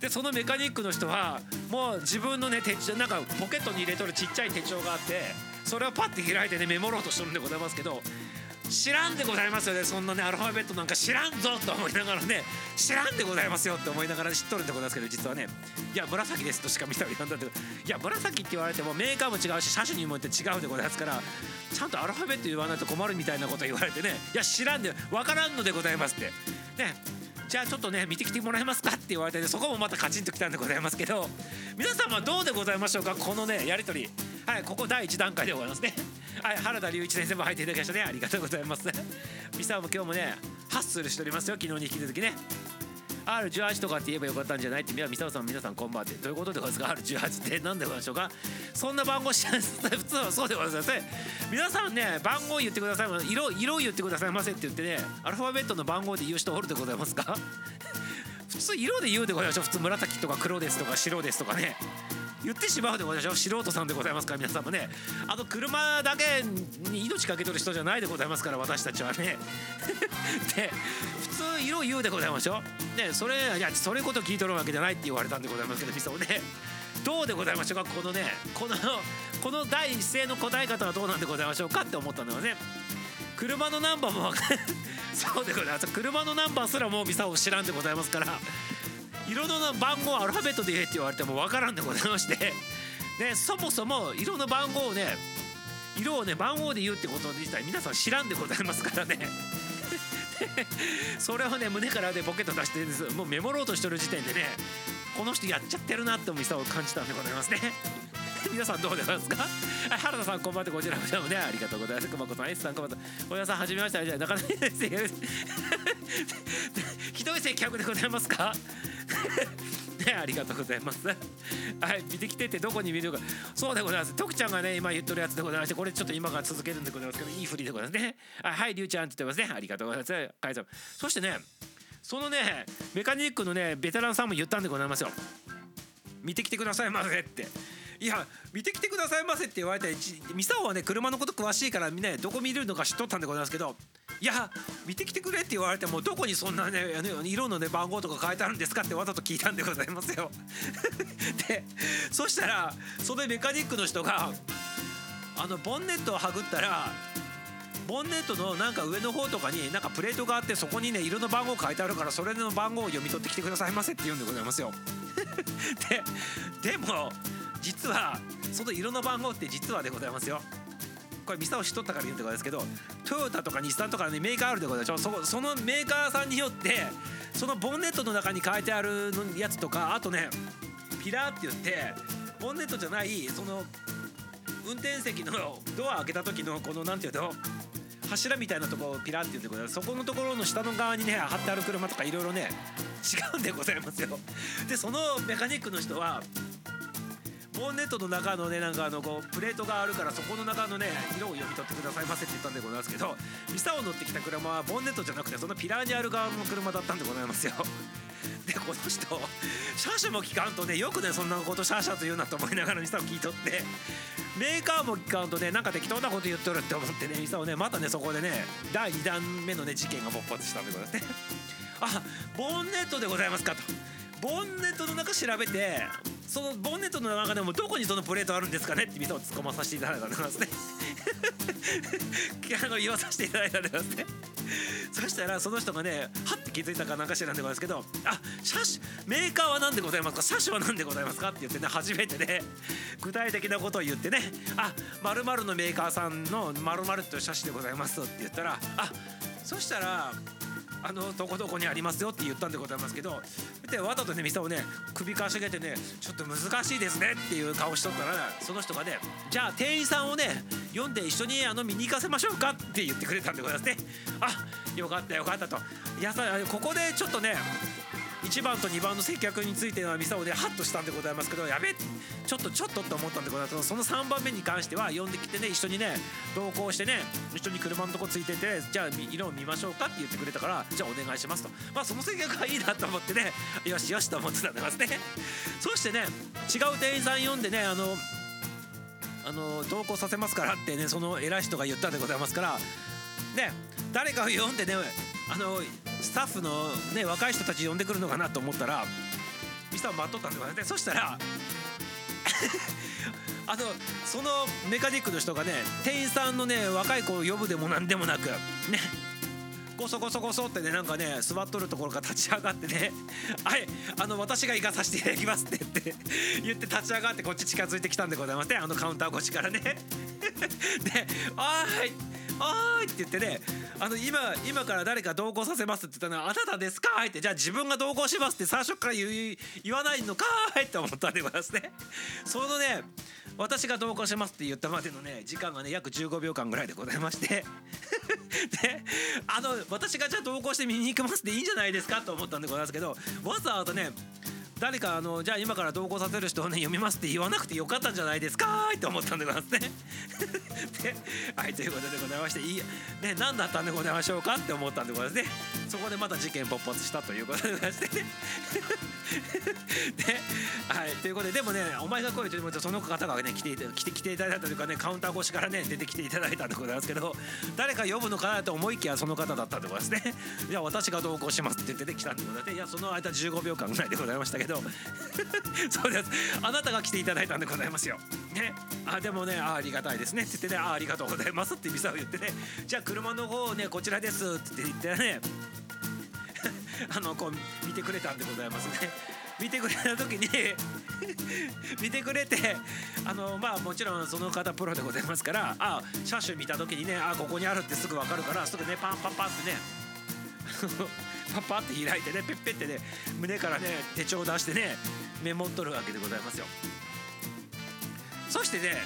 でそのメカニックの人はもう自分のね手帳なんかポケットに入れとるちっちゃい手帳があってそれをパッて開いてねメモろうとしてるんでございますけど知らんでございますよね。そんなねアルファベットなんか知らんぞと思いながらね知らんでございますよって思いながら知っとるんでございますけど実はね。いや紫ですとしか見たら言わんだっていや紫って言われてもメーカーも違うし車種にもよって違うんでございますからちゃんとアルファベット言わないと困るみたいなこと言われてねいや知らんで分からんのでございますって。ね。じゃあちょっとね見てきてもらえますかって言われて、ね、そこもまたカチンときたんでございますけど皆さんはどうでございましょうかこのねやり取り。はいここ第1段階でございますね。はい原田隆一先生も入っていただきましたね。ありがとうございます。ミサも今日もねハッスルしておりますよ昨日に引き続きね。R18 とかって言えばよかったんじゃないって三沢さん皆さんこんばんはって。どういうことでございますが R18 って何でございましょうか？そんな番号知らない普通はそうでございます皆さんね番号言ってください。色色言ってくださいませって言ってねアルファベットの番号で言う人おるでございますか？普通色で言うでございましょう。普通紫とか黒ですとか白ですとかね。言ってしまうでございましょう素人さんでございますから皆さんもね。あの車だけに命かけとる人じゃないでございますから私たちはね。で普通色言うでございましょうねそれいやそれこと聞いとるわけじゃないって言われたんでございますけどみそね。どうでございましょうか？このねこのこの第一声の答え方はどうなんでございましょうかって思ったのよね。車のナンバーもそうでございます。車のナンバーすらもうミサを知らんでございますから。色の番号アルファベットで言えって言われても分からんでございまして。ねそもそも色の番号をね色をね番号で言うってこと自体皆さん知らんでございますからね。それをね胸からでポケット出してるんです。もうメモろうとしてる時点でねこの人やっちゃってるなって思いさを感じたんでございますね。皆さんどうでございますか？原田さんこんばんはこちらこちらもねありがとうございます。熊子さん S さんこんばんは小山さんはじめまして。じゃなかなかですひどい接客でございますか？ね、ありがとうございます。はい、見てきてってどこに見るか。そうでございます。徳ちゃんがね、今言っとるやつでございまして、これちょっと今から続けるんでございますけど、いい振りでございますね。はい、りゅうちゃんって言ってますね。ありがとうございます。かいさん。そしてね、そのね、メカニックのね、ベテランさんも言ったんでございますよ。見てきてくださいませって。いや見てきてくださいませって言われてミサオはね車のこと詳しいからみんなどこ見るのか知っとったんでございますけどいや見てきてくれって言われてもどこにそんなね色のね番号とか書いてあるんですかってわざと聞いたんでございますよ。でそしたらそのメカニックの人があのボンネットをはぐったらボンネットのなんか上の方とかになんかプレートがあってそこにね色の番号書いてあるからそれの番号を読み取ってきてくださいませって言うんでございますよ。ででも実はその色の番号って実はでございますよ。これミサをしとったから言うんでございますけどトヨタとか日産とかねメーカーあるでございますそそのメーカーさんによってそのボンネットの中に書いてあるやつとかあとねピラーって言ってボンネットじゃないその運転席のドア開けた時のこの何て言うの？柱みたいなとこをピラって言うんでございます。そこのところの下の側にね貼ってある車とかいろいろね違うんでございますよ。でそのメカニックの人はボンネットの中のねなんかあのこうプレートがあるからそこの中のね色を読み取ってくださいませって言ったんでございますけどミサを乗ってきた車はボンネットじゃなくてそのピラーにある側の車だったんでございますよ。でこの人シャーシャも聞かんとねよくねそんなことシャーシャと言うなと思いながらミサを聞いとってメーカーも聞かんとねなんか適当なこと言っとるって思ってねミサをねまたねそこでね第2弾目のね事件が勃発したんでございますね。あボンネットでございますかと。ボンネットの中調べてそのボンネットの中でもどこにそのプレートあるんですかねって店を突っ込まさせていただいたんですね。あの言わさせていただいたんですね。そしたらその人がねはって気づいたかなんか知らんでございますけど「あ車種メーカーは何でございますか？車種は何でございますか?」って言ってね初めてね具体的なことを言ってね「あまるのメーカーさんのまるという車種でございます」って言ったら「あそしたらあのどこどこにありますよって言ったんでございますけどでわざとね店をね首かしげてねちょっと難しいですねっていう顔しとったらその人がねじゃあ店員さんをね読んで一緒にあの見に行かせましょうかって言ってくれたんでございますね。あよかったよかったと。いやさここでちょっとね1番と2番の接客についてのミサオでハッとしたんでございますけどやべちょっとちょっとって思ったんでございます。その3番目に関しては呼んできてね一緒にね同行してね一緒に車のとこついててじゃあ色を見ましょうかって言ってくれたからじゃあお願いしますと。まあその接客はいいなと思ってね よしよしと思ってたんでますね。そしてね違う店員さん呼んでねあのあの同行させますからってねその偉い人が言ったんでございますからね誰かを呼んでねあのスタッフの、ね、若い人たち呼んでくるのかなと思ったらミスター待っとったんでございます。そしたら あのそのメカニックの人がね店員さんのね若い子を呼ぶでもなんでもなくねこそこそこそってねなんかね座っとるところから立ち上がってね「はいあの私が行かさせていただきます」って言って 言って立ち上がってこっち近づいてきたんでございますね。あのカウンター越しからね。で「あーい。あーい」って言ってねあの今今から誰か同行させますって言ったのはあなたですか？ってじゃあ自分が同行しますって最初から言言わないのかーいって思ったんでございますね。そのね私が同行しますって言ったまでのね時間がね約15秒間ぐらいでございまして。であの私がじゃあ同行して見に行きますでいいんじゃないですかと思ったんでございますけどわざわざね誰かあのじゃあ今から同行させる人をね読みますって言わなくてよかったんじゃないですかって思ったんでございますね。ではいということでございましていいね何だったんでございましょうかって思ったんでございますね。そこでまた事件勃発したということでございましてね。ではいということででもねお前が来いというとその方がね来て来て来ていただいたというかねカウンター越しからね出てきていただいたんでございますけど誰か呼ぶのかなと思いきやその方だったんでございますね。いや私が同行しますって出てきたんでございましていやその間15秒間ぐらいでございましたけど そうです。あなたが来ていただいたんでございますよ。ね。あでもねあありがたいですね。って言ってねあありがとうございます。って店を言ってね。じゃあ車の方をねこちらです。って言ってね。あのこう見てくれたんでございますね。見てくれた時に 見てくれてあのまあもちろんその方プロでございますからあ車種見た時にねあここにあるってすぐ分かるからすぐねパンパンパンってね。パパって開いてねペッペってね胸からね手帳を出してねメモっとるわけでございますよ。そしてね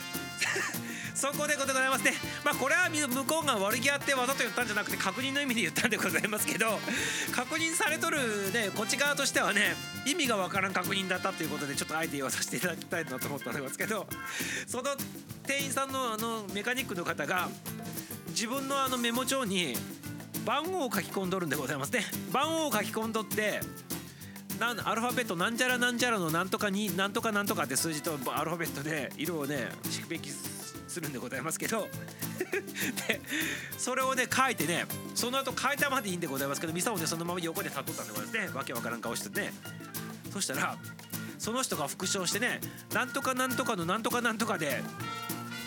そこでございますねまあこれは向こうが悪気あってわざと言ったんじゃなくて確認の意味で言ったんでございますけど確認されとるねこっち側としてはね意味がわからん確認だったということでちょっとあえて言わさせていただきたいなと思ったんですけどその店員さんのあのメカニックの方が自分のあのメモ帳に番号を書き込んどるんでございますね。番号を書き込んどってなんアルファベットなんちゃらなんちゃらのなんとかになんとかなんとかって数字とアルファベットで色をね識別するんでございますけど。でそれをね書いてねその後書いたまでいいんでございますけどミサをねそのまま横で立っとったんでございますね。わけわからん顔してね。そしたらその人が復唱してねなんとかなんとかのなんとかなんとかで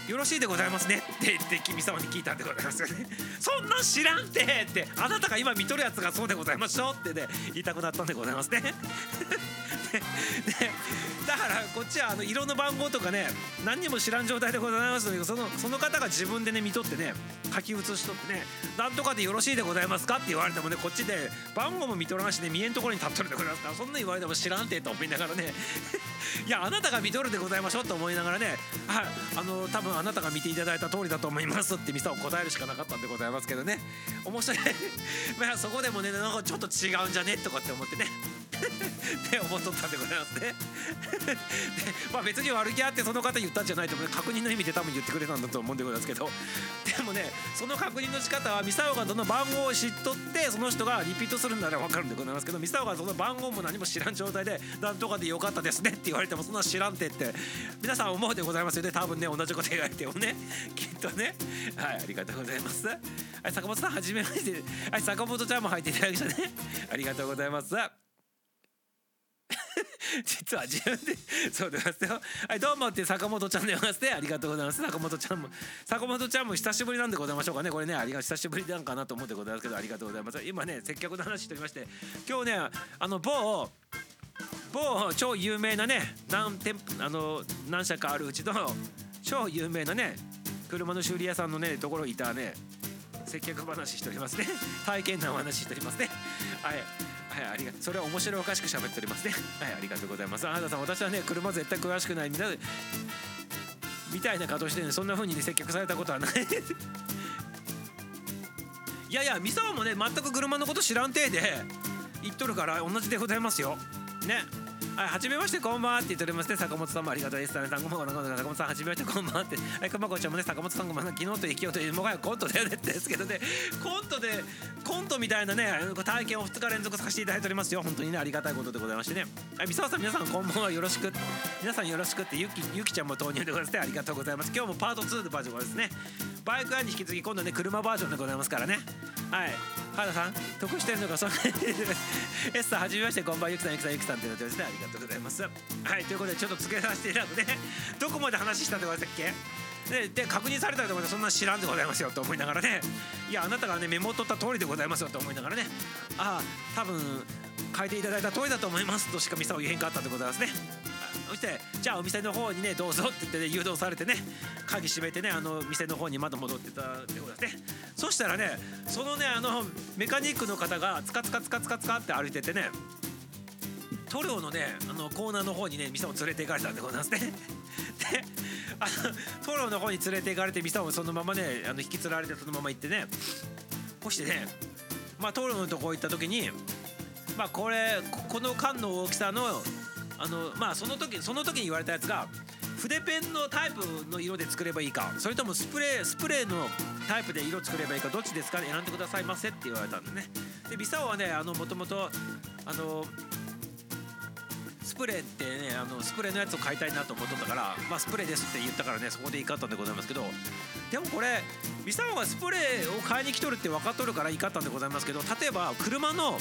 よろしいでございますねって言って君様に聞いたんでございますよね。そんなん知らんてってあなたが今見とるやつがそうでございましょうってね言いたくなったんでございますね。でだからこっちはあの色の番号とかね何にも知らん状態でございますのでそのその方が自分でね見とってね書き写しとってね「なんとかでよろしいでございますか?」って言われてもねこっちで番号も見とらんしね見えんところに立っとるでございます。からそんな言われても知らんてと思いながらね。いやあなたが見とるでございましょうと思いながらねはいあの多分あなたが見ていただいた通りだと思いますってミサを答えるしかなかったんでございますけどね。面白い。まあそこでもねなんかちょっと違うんじゃねとかって思ってね。って思っとったんでございますね。でまあ別に悪気あってその方言ったんじゃないと思う。確認の意味で多分言ってくれたんだと思うんでございますけど。でもねその確認の仕方はミサオがどの番号を知っとってその人がリピートするなら分かるんでございますけどミサオがその番号も何も知らん状態で「なんとかでよかったですね」って言われてもそんな知らんてって。皆さん思うでございますよね。多分ね同じこと言われてもね。きっとね。はいありがとうございます。坂本さんはじめまして。はい坂本ちゃんも入っていただきましたね。ありがとうございます。実は自分でそうでますよ。はいどうもって坂本ちゃんでございますね。ありがとうございます。坂本ちゃんも坂本ちゃんも久しぶりなんでございましょうかね。これねありが久しぶりなんかなと思ってございますけどありがとうございます。今ね接客の話しておりまして今日ねあの某某超有名なね何店舗あの何社かあるうちの超有名なね車の修理屋さんのねところにいたね接客話しておりますね。体験談話しておりますね。はい。はいありがとうそれは面白おかしく喋っておりますね。はいありがとうございます。あなたさん私はね車絶対詳しくないみたいみたいな顔してねそんな風にね接客されたことはない。いやいや三沢もね全く車のこと知らんていで言っとるから同じでございますよ。ね。はい、はじめましてこんばんはって言っておりますね。坂本さんもありがとうです。ねさんこんばんは坂本さんはじめましてこんばんは。ってはい熊子ちゃんもね坂本さんも昨日と生きようというもがやコントだよねってですけどねコントでコントみたいなね体験を2日連続させていただいておりますよ。本当にねありがたいことでございましてね。はい三沢さん皆さんこんばんは。よろしく。皆さんよろしくってゆきゆきちゃんも投入でございます。ねありがとうございます。今日もパート2のバージョンですね。バイク屋に引き継ぎ今度ね車バージョンでございますからね。はい。原さん得してるのかそんな エスさんはじめましてこんばんはゆきさんゆきさんゆきさんってなってますね。ありがとうございます。はいということでちょっと付けさせていただくね。どこまで話したって言われたっけ？でで確認されたらそんな知らんでございますよと思いながらね。いやあなたがねメモを取った通りでございますよと思いながらね。ああ多分書いていただいた通りだと思いますとしかミサを言えんかったでございますね。そしてじゃあお店の方にねどうぞって言って、ね、誘導されてね鍵閉めてねあの店の方にまだ戻ってたってことですね。そしたらねそのねあのメカニックの方がツカツカツカツカツカって歩いててね塗料のねあのコーナーの方にね店を連れて行かれたんでございますね。であの塗料の方に連れて行かれて店をそのままねあの引きつられてそのまま行ってねこうしてねまあ塗料のとこ行った時にまあこれこの缶の大きさのあのまあその時その時に言われたやつが筆ペンのタイプの色で作ればいいかそれともスプレースプレーのタイプで色作ればいいかどっちですか選んでくださいませって言われたんでね。でビサオはねあのもともとあのスプレーってねあのスプレーのやつを買いたいなと思っとったからまあスプレーですって言ったからねそこでいいかったんでございますけどでもこれビサオがスプレーを買いに来とるって分かっとるからいいかったんでございますけど例えば車の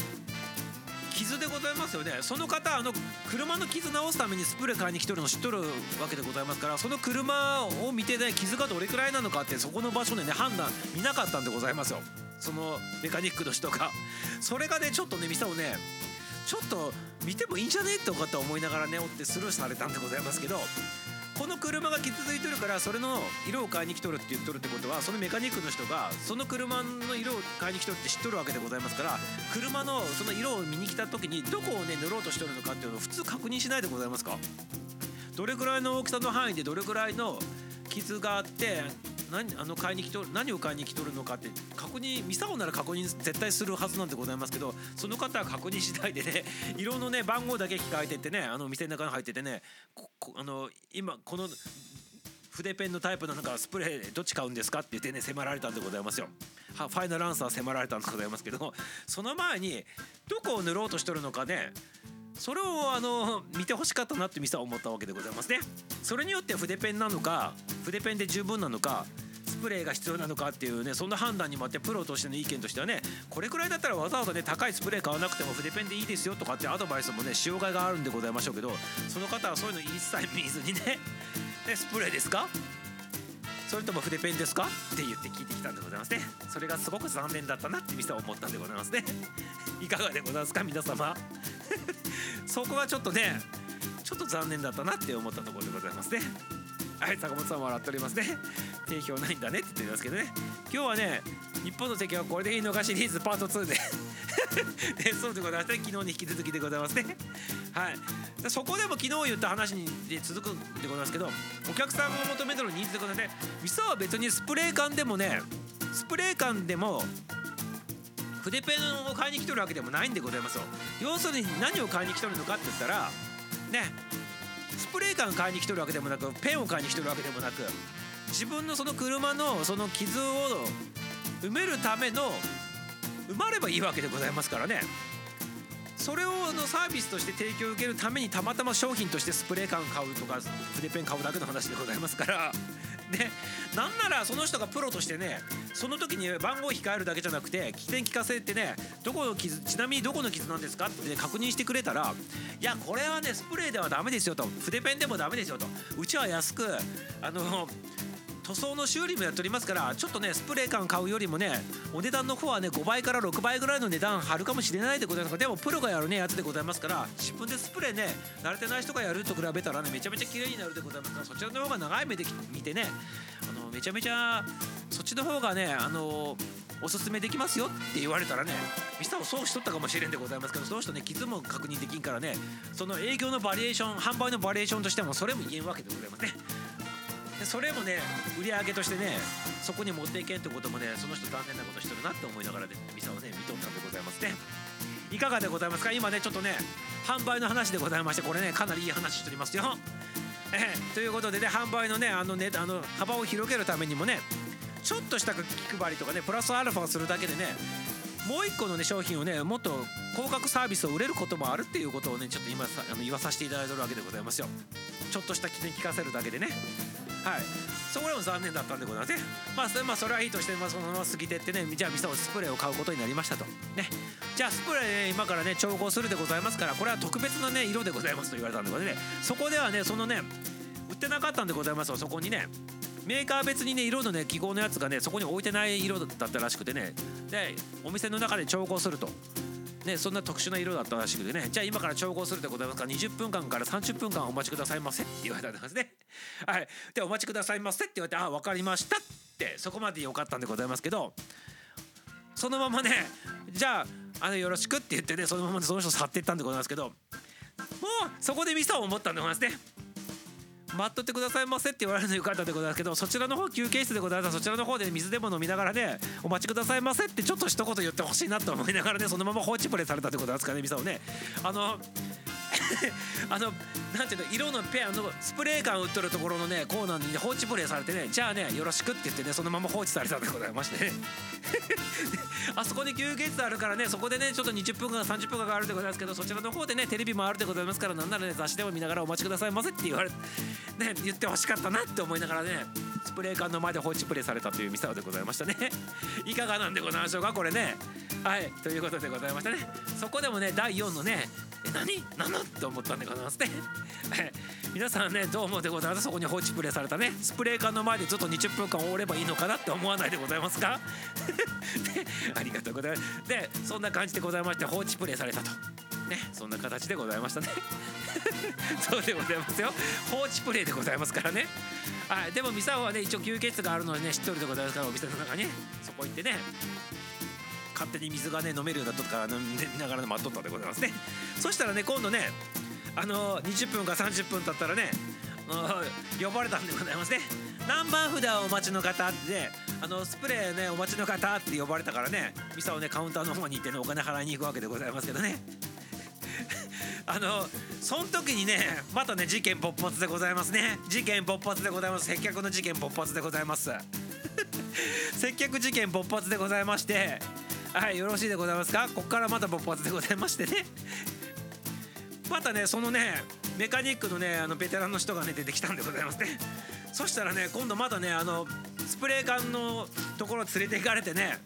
傷でございますよね。その方あの車の傷直すためにスプレー買いに来とるの知っとるわけでございますからその車を見てね傷がどれくらいなのかってそこの場所でね判断見なかったんでございますよ。そのメカニックの人が。それがねちょっとね店をねちょっと見てもいいんじゃね？えって思いながらねおってスルーされたんでございますけどこの車が傷ついてるからそれの色を買いに来とるって言っとるってことはそのメカニックの人がその車の色を買いに来とるって知っとるわけでございますから車のその色を見に来た時にどこをね塗ろうとしとるのかっていうのを普通確認しないでございますか？どれくらいの大きさの範囲でどれくらいの傷があって何あの買いに来とる何を買いに来とるのかって確認ミサオなら確認絶対するはずなんでございますけどその方は確認しないでね 色のね番号だけ聞かれててねあの店の中に入っててねあの今この筆ペンのタイプなのかスプレーどっち買うんですかって言ってね迫られたんでございますよ。はファイナルアンサー迫られたんでございますけどその前にどこを塗ろうとしとるのかねそれをあの見てほしかったなって店は思ったわけでございますね。それによって筆ペンなのか筆ペンで十分なのかスプレーが必要なのかっていうねそんな判断にもあってプロとしての意見としてはねこれくらいだったらわざわざね高いスプレー買わなくても筆ペンでいいですよとかってアドバイスもねしようがいがあるんでございましょうけどその方はそういうの一切見ずにねでスプレーですか？それとも筆ペンですか？って言って聞いてきたんでございますね。それがすごく残念だったなって店は思ったんでございますね。いかがでございますか皆様？そこはちょっとねちょっと残念だったなって思ったところでございますね。はい坂本さんも笑っておりますね。定評ないんだねって言ってますけどね。今日はね日本の席はこれでいいのかシリーズパート2で。でそうでございますね。昨日に引き続きでございますね。はい。そこでも昨日言った話に続くんでございますけどお客さんが求めてるニーズでございますね味噌は別にスプレー缶でもねスプレー缶でも筆ペンを買いに来とるわけでもないんでございますよ。要するに何を買いに来とるのかって言ったらねスプレー缶買いに来とるわけでもなくペンを買いに来とるわけでもなく自分のその車のその傷を埋めるための埋まればいいわけでございますからね。それをのサービスとして提供を受けるためにたまたま商品としてスプレー缶買うとか筆ペン買うだけの話でございますからでなんならその人がプロとしてねその時に番号控えるだけじゃなくて起点聞かせてねどこの傷ちなみにどこの傷なんですかって、ね、確認してくれたらいやこれはねスプレーではダメですよと筆ペンでもダメですよとうちは安くあの塗装の修理もやっておりますからちょっとねスプレー缶買うよりもねお値段の方はね5倍から6倍ぐらいの値段張るかもしれないでございます。がでもプロがやるねやつでございますから自分でスプレーね慣れてない人がやると比べたらねめちゃめちゃ綺麗になるでございますからそちらの方が長い目で見てねあのめちゃめちゃそっちの方がねあのおすすめできますよって言われたらねミスターをそうしとったかもしれんでございますけどその人ね傷も確認できんからねその営業のバリエーション販売のバリエーションとしてもそれも言えんわけでございますね。でそれもね売り上げとしてねそこに持っていけんってこともねその人残念なことしてるなって思いながらねミサをね見とったんでございますね。いかがでございますか？今ねちょっとね販売の話でございましてこれねかなりいい話しておりますよ。えーということでね販売のねあのねあの幅を広げるためにもねちょっとした気配りとかねプラスアルファするだけでねもう一個のね商品をねもっと高額サービスを売れることもあるっていうことをねちょっと今さあの言わさせていただいてるわけでございますよ。ちょっとした起点聞かせるだけでねはい。そこでも残念だったんでございますね。まあそれ,、まあ、それはいいとして、まあ、そのまま過ぎてってねじゃあミサオスプレーを買うことになりましたと。ね。じゃあスプレー、ね、今からね調合するでございますからこれは特別なね色でございますと言われたんでございますね。そこではねそのね売ってなかったんでございますよそこにねメーカー別にね色のね記号のやつがねそこに置いてない色だったらしくてね。でお店の中で調合すると。ね、そんな特殊な色だったらしくてね。じゃあ今から調合するでございますから20分間から30分間お待ちくださいませって言われたんですね。はい。でお待ちくださいませって言われてあ分かりましたってそこまでよかったんでございますけどそのままねじゃああのよろしくって言ってねそのままその人去っていったんでございますけどもうそこでミサを思ったんでございますね。待っとってくださいませって言われるのよかったでございますけどそちらの方休憩室でございます。そちらの方で水でも飲みながらねお待ちくださいませってちょっと一言言ってほしいなと思いながらねそのまま放置プレイされたってことなんですかねミサをね。あの あのなんていうの色のペアのスプレー缶売っとるところのねコーナーに、放置プレイされてねじゃあねよろしくって言ってねそのまま放置されたんでございましてね。あそこに休憩室あるからねそこでねちょっと20分間30分間があるでございますけどそちらの方でねテレビもあるでございますからなんならね雑誌でも見ながらお待ちくださいませって言われね言ってほしかったなって思いながらねスプレー缶の前で放置プレイされたというミサオでございましたね。いかがなんでございましょうかこれね。はいということでございましたね。そこでもね第4のねえ何？何？のって思ったんでございますね。皆さんねどう思うでございます？そこに放置プレイされたね。スプレー缶の前でずっと20分間おればいいのかなって思わないでございますか？でありがとうございます。でそんな感じでございまして放置プレイされたと。ねそんな形でございましたね。そうでございますよ。放置プレイでございますからね。はいでもミサオはね一応吸血があるのでね知っとるでございますからお店の中にそこ行ってね。勝手に水がね飲めるようなとこから飲みながら待っとったでございますね。そしたらね今度ねあの20分か30分経ったらね呼ばれたんでございますね。何番札をお待ちの方ってねあのスプレーねお待ちの方って呼ばれたからねミサをねカウンターの方に行ってねお金払いに行くわけでございますけどね。あのその時にねまたね事件勃発でございますね。事件勃発でございます。接客の事件勃発でございます。接客事件勃発でございましてはいよろしいでございますか？ここからまた勃発でございましてね。またねそのねメカニックのねあのベテランの人がね出てきたんでございますね。そしたらね今度またねあのスプレー缶のところ連れて行かれてね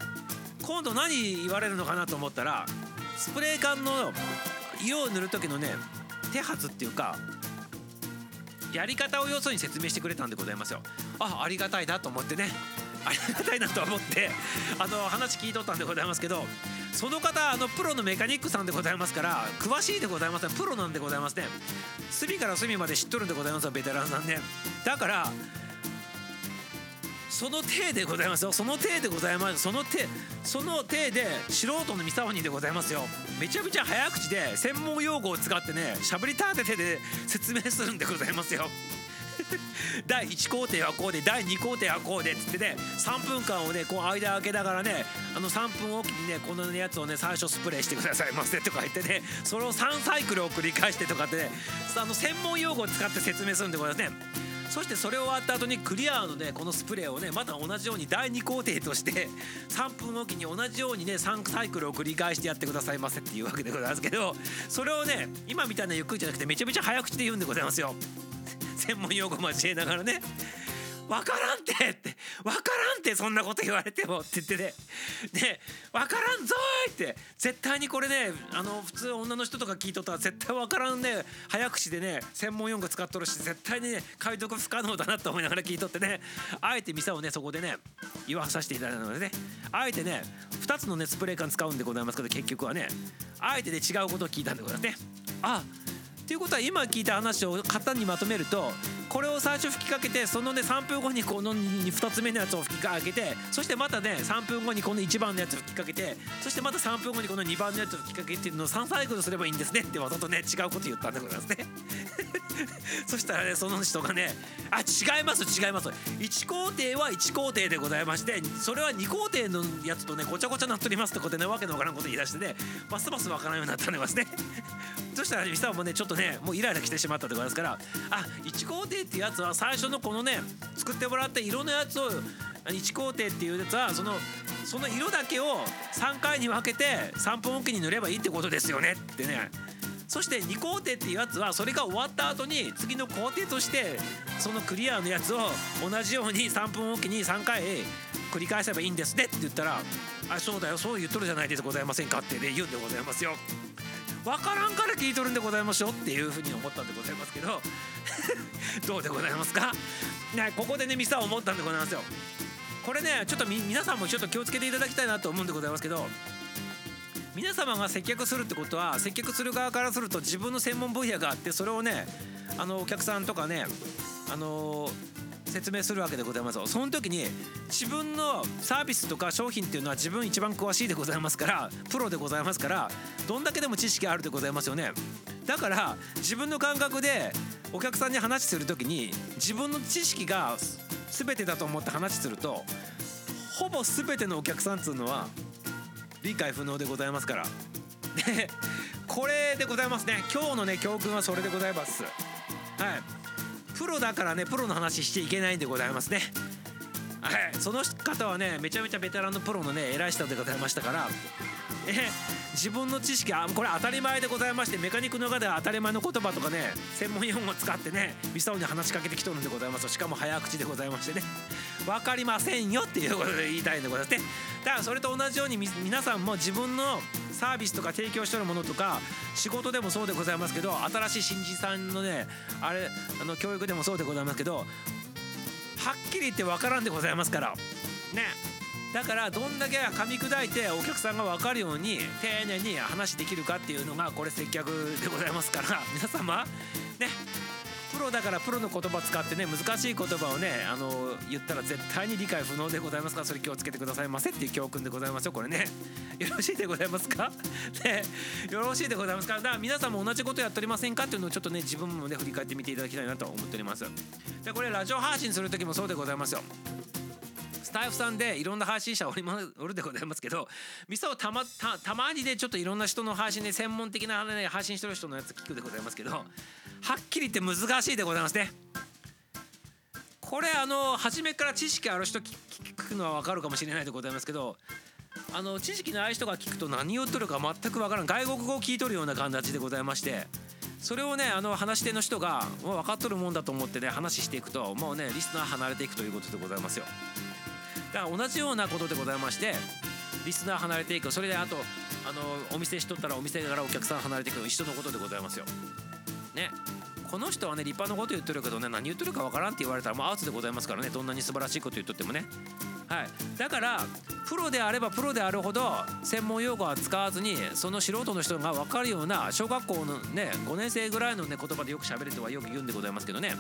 今度何言われるのかなと思ったらスプレー缶の色を塗る時のね手はずっていうかやり方を要するに説明してくれたんでございますよ。あありがたいなと思ってね。ありがたいなと思ってあの話聞いとったんでございますけどその方あのプロのメカニックさんでございますから詳しいでございますねプロなんでございますね。隅から隅まで知っとるんでございますよベテランさんね。だからその体でございますよ。その体でございます。その手その体で素人の三沢にでございますよ。めちゃめちゃ早口で専門用語を使ってねしゃぶり立ててで説明するんでございますよ。第1工程はこうで第2工程はこうでっつってね3分間をねこう間開けながらねあの3分おきにねこのやつをね最初スプレーしてくださいませとか言ってねそれを3サイクルを繰り返してとかってねあの専門用語を使って説明するんでございますね。そしてそれ終わった後にクリアのねこのスプレーをねまた同じように第2工程として3分おきに同じようにね3サイクルを繰り返してやってくださいませっていうわけでございますけどそれをね今みたいなゆっくりじゃなくてめちゃめちゃ早口で言うんでございますよ。専門用語交えながらね。分からんてって。分からんってそんなこと言われても。って言ってね。ね分からんぞいって。絶対にこれねあの普通女の人とか聞いとったら絶対分からんね。早口でね専門用語使っとるし絶対にね解読不可能だなと思いながら聞いとってね。あえてミサをねそこでね言わさせていただいたのでね。あえてね2つのねスプレー缶使うんでございますけど結局はね。あえてね違うことを聞いたんでございますね。あっていうことは今聞いた話を簡単にまとめるとこれを最初吹きかけてそのね3分後にこの2つ目のやつを吹きかけてそしてまたね3分後にこの1番のやつを吹きかけてそしてまた3分後にこの2番のやつを吹きかけてっていうのを3サイクルすればいいんですねってわざとね違うこと言ったんでございますね。そしたらねその人がね「あ違います違います。1工程は1工程でございましてそれは2工程のやつとねごちゃごちゃなっております」ってことでねわけのわからんこと言い出してねますますわからんようになったんでますね。そしたらミサもねちょっとねねもうイライラしてしまったでございますからあ1工程っていうやつは最初のこのね作ってもらった色のやつを1工程っていうやつはそのその色だけを3回に分けて3分おきに塗ればいいってことですよねってねそして2工程っていうやつはそれが終わった後に次の工程としてそのクリアのやつを同じように3分おきに3回繰り返せばいいんですねって言ったら「あそうだよそう言っとるじゃないですございませんか」ってね言うんでございますよ。分からんから聞いとるんでございましょうっていうふうに思ったんでございますけど。どうでございますか、ね、ここでねミサを思ったんでございますよ。これねちょっと皆さんもちょっと気をつけていただきたいなと思うんでございますけど。皆様が接客するってことは接客する側からすると自分の専門分野があってそれをねあのお客さんとかねあの説明するわけでございます。その時に自分のサービスとか商品っていうのは自分一番詳しいでございますからプロでございますからどんだけでも知識あるでございますよね。だから自分の感覚でお客さんに話する時に自分の知識が全てだと思って話するとほぼ全てのお客さんっつうのは理解不能でございますから。でこれでございますね。今日のね教訓はそれでございます。はい。プロだからねプロの話していけないんでございますね。はいその方はねめちゃめちゃベテランのプロのね偉い人でございましたからえ自分の知識あこれ当たり前でございましてメカニックの中では当たり前の言葉とかね専門用語を使ってねミサオに話しかけてきとるんでございます。しかも早口でございましてね。分かりませんよっていうことで言いたいんでございます。ねだからそれと同じように皆さんも自分のサービスとか提供してるものとか仕事でもそうでございますけど新しい新人さんのねあれあの教育でもそうでございますけどはっきり言って分からんでございますから。ね。だからどんだけ噛み砕いてお客さんが分かるように丁寧に話できるかっていうのがこれ接客でございますから皆様。ね。ロだからプロの言葉使ってね難しい言葉をねあの言ったら絶対に理解不能でございますからそれ気をつけてくださいませっていう教訓でございますよこれね。よろしいでございますか？ね。よろしいでございますか？だから皆さんも同じことやっておりませんか？っていうのをちょっとね自分もね振り返ってみていただきたいなと思っております。でこれラジオ配信する時もそうでございますよ。スタッフさんでいろんな配信者おりまおるでございますけどミサをたまたたまにでちょっといろんな人の配信で専門的な、ね、配信してる人のやつ聞くでございますけどはっきり言って難しいでございますね。これあの初めから知識ある人聞くのは分かるかもしれないでございますけどあの知識のない人が聞くと何を言っとるか全く分からん外国語を聞いとるような形でございましてそれをねあの話し手の人がもう分かっとるもんだと思ってね話していくともうねリスナー離れていくということでございますよ。だから同じようなことでございましてリスナー離れていく。それであとあのお店しとったらお店からお客さん離れていくの一緒のことでございますよ。ね。この人はね立派なこと言ってるけどね何言ってるかわからんって言われたらもうアーツでございますからね。どんなに素晴らしいこと言っとってもね。はい、だからプロであればプロであるほど専門用語は使わずにその素人の人が分かるような小学校のね5年生ぐらいのね言葉でよく喋るとはよく言うんでございますけどね。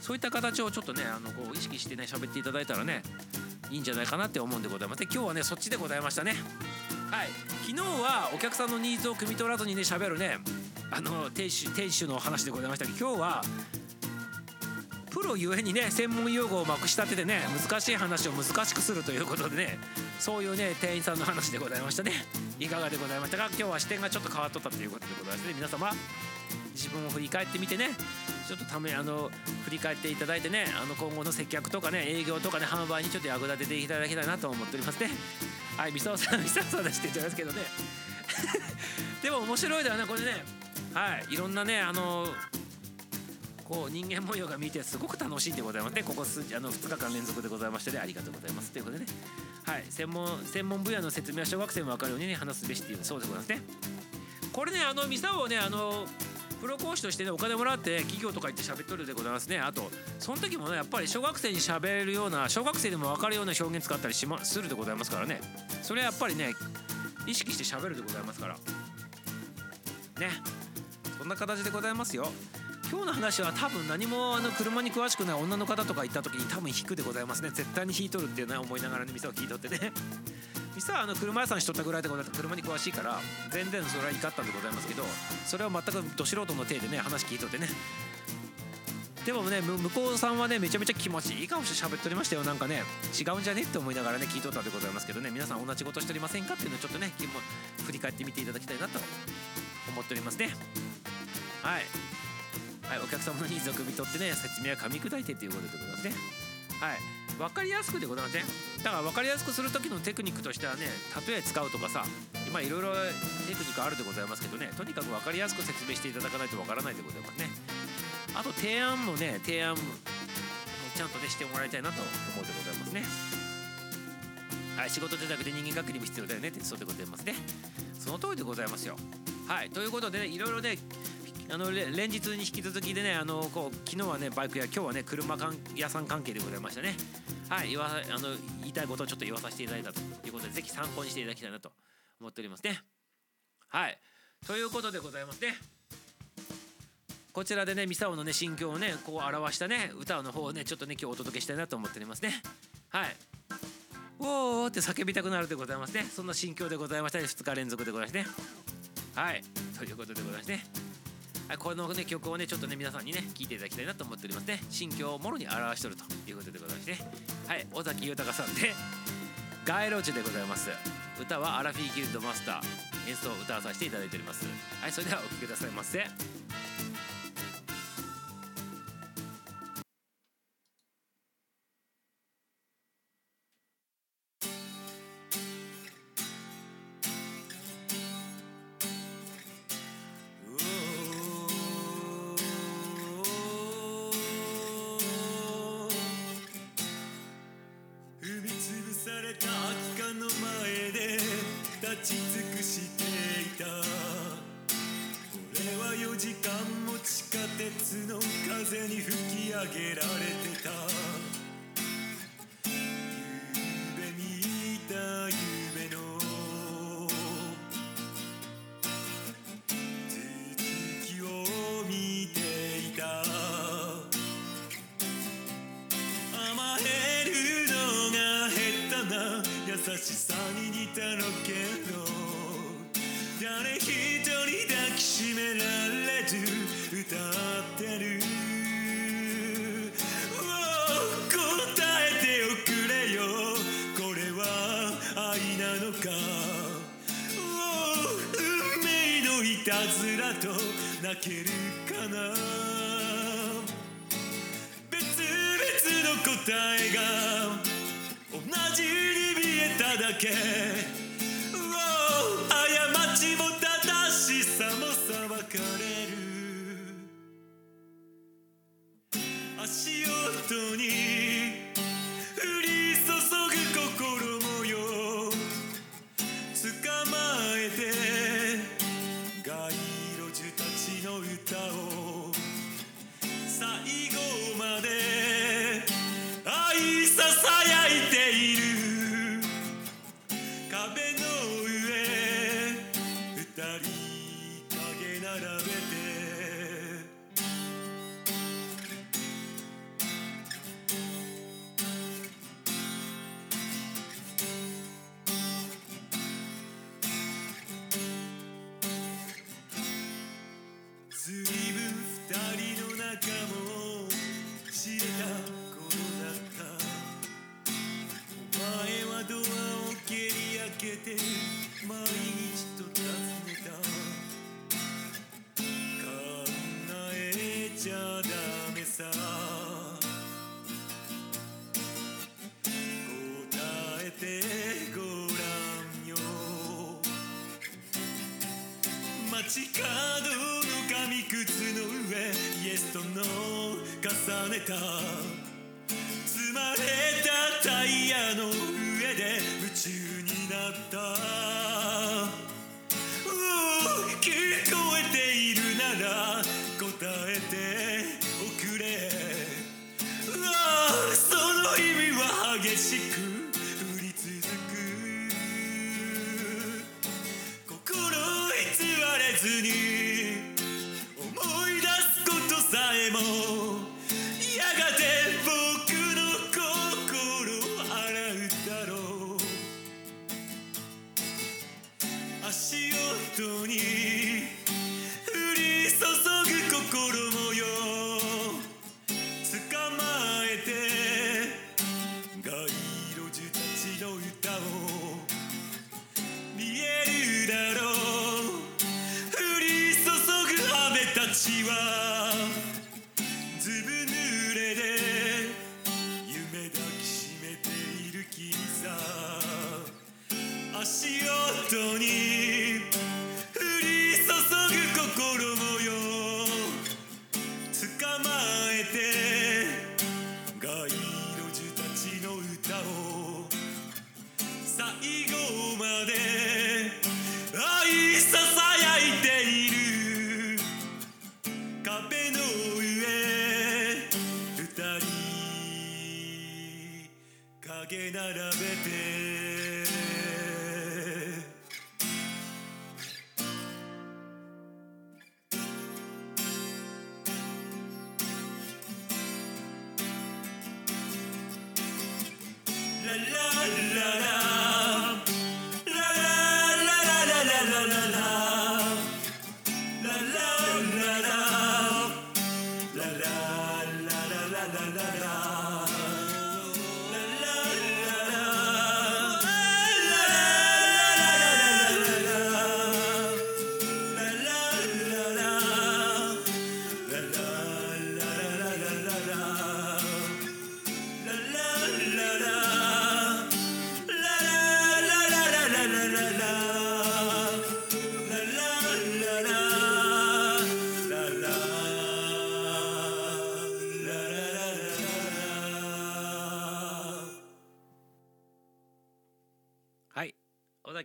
そういった形をちょっとねあのこう意識してね喋っていただいたらねいいんじゃないかなって思うんでございますで今日はねそっちでございましたね。はい。昨日はお客さんのニーズを汲み取らずにね喋るね。あの店主店主の話でございましたけど今日はプロゆえにね専門用語をまくし立ててね難しい話を難しくするということでねそういうね店員さんの話でございましたね。いかがでございましたか？今日は視点がちょっと変わっとったということでございますね。皆様自分を振り返ってみてねちょっとためあの振り返っていただいてねあの今後の接客とかね営業とかね販売にちょっと役立てていただきたいなと思っておりますね。はいみさおさんみさおさんですって言ってますけどねでも面白いだよねこれね。はいいろんなねあのこう人間模様が見てすごく楽しいでございますね。ここ数あの2日間連続でございましてねありがとうございます。ということでね。はい専門専門分野の説明は小学生も分かるように、ね、話すべしっていうそうでございますね。これねあのミサオをねあのプロ講師としてねお金もらって企業とか行って喋っとるでございますね。あとその時もねやっぱり小学生に喋れるような小学生でも分かるような表現使ったりしまするでございますからね。それはやっぱりね意識して喋るでございますから。ね。そんな形でございますよ。今日の話は多分何もあの車に詳しくない女の方とか行った時に多分引くでございますね。絶対に引いとるっていうのは思いながらね店を聞いとってね。店はあの車屋さんしとったぐらいでございます車に詳しいから全然それは怒ったんでございますけどそれは全くど素人の体でね話聞いとってね。でもね向こうさんはねめちゃめちゃ気持ちいい顔して喋っておりましたよ。なんかね違うんじゃねって思いながらね聞いとったんでございますけどね。皆さん同じことしておりませんかっていうのをちょっとね振り返ってみていただきたいなと思っておりますね。はい。はい、お客様のニーズを汲み取ってね説明は噛み砕いてということでございますね。はい。分かりやすくでございません。だから分かりやすくする時のテクニックとしてはね例え使うとかさ今いろいろテクニックあるでございますけどねとにかく分かりやすく説明していただかないと分からないでございますね。あと提案もね提案もちゃんとねしてもらいたいなと思うでございますね。はい仕事じゃなくて人間関係にも必要だよねってそうでございますね。その通りでございますよ。はいということでねいろいろねあの連日に引き続きでねあのこう昨日はねバイク屋今日はね車屋さん関係でございましたね。はい言わあの言いたいことをちょっと言わさせていただいたということでぜひ参考にしていただきたいなと思っておりますね。はいということでございますね。こちらでねミサオのね心境をねこう表したね歌の方をねちょっとね今日お届けしたいなと思っておりますね。はい。おーって叫びたくなるでございますね。そんな心境でございましたね。2日連続でございますね。はい。ということでございますね、この、ね、曲をねちょっとね皆さんにね聴いていただきたいなと思っておりますね。心境をもろに表しとるということでございましてはい尾崎豊さんで「街路樹」でございます。歌はアラフィーギルドマスター。演奏を歌わさせていただいております。はいそれではお聴きくださいませ。たずらと泣けるかな。別々の答えが同じに見えただけ。た。積まれたタイヤの上で夢中になった。聞こえているなら答えておくれ。その意味は激しく降り続く。心偽れずに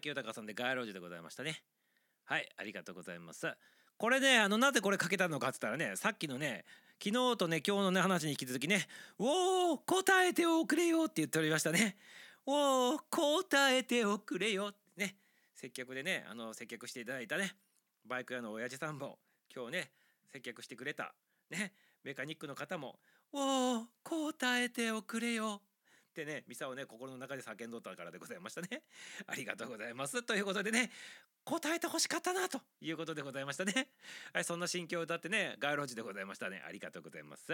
崎豊さんで街路樹でございましたね。はいありがとうございます。これねあのなぜこれかけたのかっつったらねさっきのね昨日とね今日のね話に引き続きね「おお答えておくれよ」って言っておりましたね「おお答えておくれよ」ね接客でねあの接客していただいたねバイク屋の親父さんも今日ね接客してくれたねメカニックの方も「おお答えておくれよ」ってねミサをね心の中で叫んどったからでございましたね。ありがとうございます。ということでね答えてほしかったなということでございましたね。はいそんな心境を歌ってね街路樹でございましたね。ありがとうございます。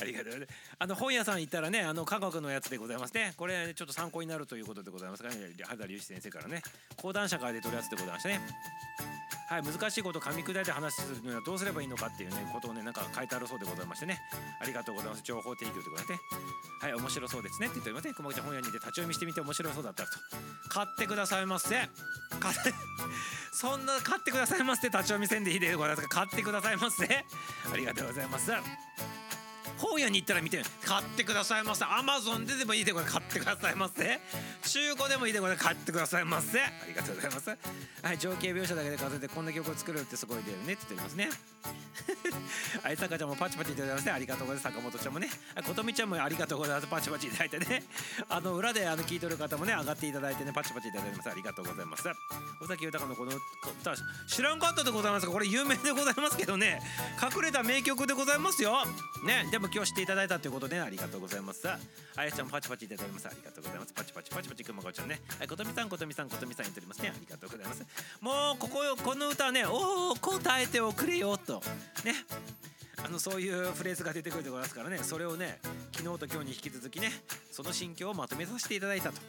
ありがとうございます。あの本屋さん行ったらねあの科学のやつでございますね。これ、ね、ちょっと参考になるということでございますからね肌隆史先生からね講談社から出てるやつでございましたね。はい、難しいことを噛み砕いて話するにはどうすればいいのかっていうねことをねなんか書いてあるそうでございましてね。ありがとうございます。情報提供でございましてはい面白そうですねって言っておりますね熊口本屋にて立ち読みしてみて面白そうだったらと。買ってくださいませ買ってそんな買ってくださいませ立ち読みせんでいいでございますか買ってくださいませありがとうございます。本屋に行ったら見て買ってくださいませ。アマゾンででもいいでこれ買ってくださいませ。中古でもいいでこれ買ってくださいませ。ありがとうございます。はい情景描写だけで数えてこんな曲を作るってすごいだよねって言ってますね。はいさかちゃんもパチパチいただきましてありがとうございます。坂本ちゃんもね。はいことみちゃんもありがとうございます。パチパチいただいてねあの裏であの聞いてる方もね上がっていただいてねパチパチいただいてます。ありがとうございます。尾崎豊のこの歌知らんかったでございますかこれ有名でございますけどね。隠れた名曲でございますよ。ねでも今日知っていただいたということで、ね、ありがとうございます。あやちゃんもパチパチいただいてます。ありがとうございます。パチパチパチパチくまこちゃんね。はいことみさんことみさんことみさん言っておりますね。ありがとうございます。もうここよこの歌はねおお答えておくれよと。ね。あのそういうフレーズが出てくるでございますからね。それをね昨日と今日に引き続きねその心境をまとめさせていただいたと。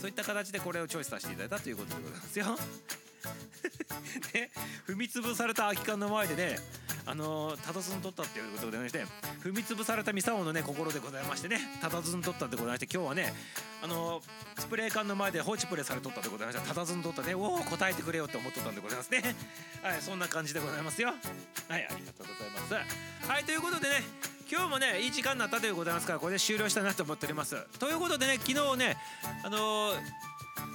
そういった形でこれをチョイスさせていただいたということでございますよ。ね、踏み潰された空き缶の前でねあのー、たたずんとったっていうことでね踏み潰されたミサオのね心でございましてねたたずんとったでございまして今日はねあのー、スプレー缶の前で放置プレイされとったでございましたたたずんとったね。おお答えてくれよって思っとったんでございますね。はいそんな感じでございますよ。はいありがとうございます。はいということでね今日もねいい時間になったということでございますからこれで終了したいなと思っております。ということでね昨日ねあのー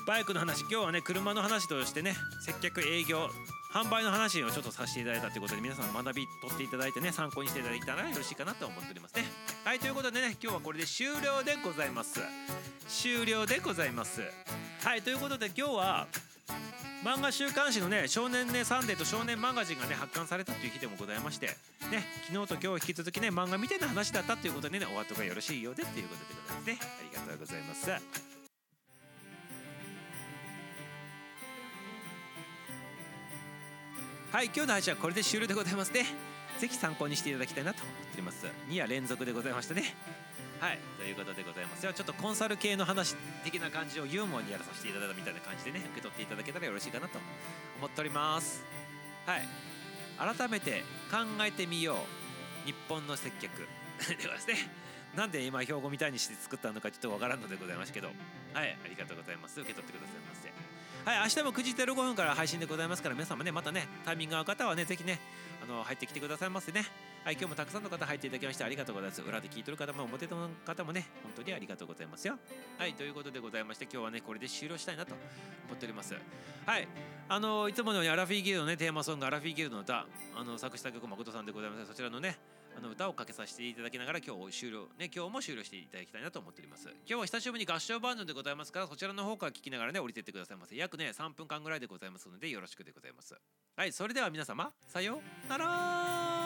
バイクの話今日はね車の話としてね接客営業販売の話をちょっとさせていただいたということで皆さん学び取っていただいてね参考にしていただいたらよろしいかなと思っておりますね。はいということでね今日はこれで終了でございます。終了でございます。はいということで今日は漫画週刊誌のね少年ねサンデーと少年マガジンがね発刊されたという日でもございましてね昨日と今日引き続きね漫画みたいな話だったということでねお後がよろしいようでっていうことでございますね。ありがとうございます。はい今日の配信はこれで終了でございますね。ぜひ参考にしていただきたいなと思っております。2夜連続でございましたね。はいということでございますよ。ちょっとコンサル系の話的な感じをユーモアにやらさせていただいたみたいな感じでね受け取っていただけたらよろしいかなと思っております。はい改めて考えてみよう。日本の接客。ではですねなんで今標語みたいにして作ったのかちょっとわからんのでございますけど。はいありがとうございます。受け取ってくださいまはい明日も9時05分から配信でございますから皆様ねまたねタイミング合う方はねぜひねあの入ってきてくださいませね。はい今日もたくさんの方入っていただきましてありがとうございます。裏で聞いてる方も表の方もね本当にありがとうございますよ。はいということでございまして今日はねこれで終了したいなと思っております。はいあのいつものようにアラフィーギルドのねテーマソングアラフィーギルドの歌あの作詞作曲誠さんでございます。そちらのねあの歌をかけさせていただきながら今日終了ね今日も終了していただきたいなと思っております。今日は久しぶりに合唱バージョンでございますからそちらの方から聞きながらね降りてってくださいませ。約ね3分間ぐらいでございますのでよろしくでございます。はいそれでは皆様さようなら。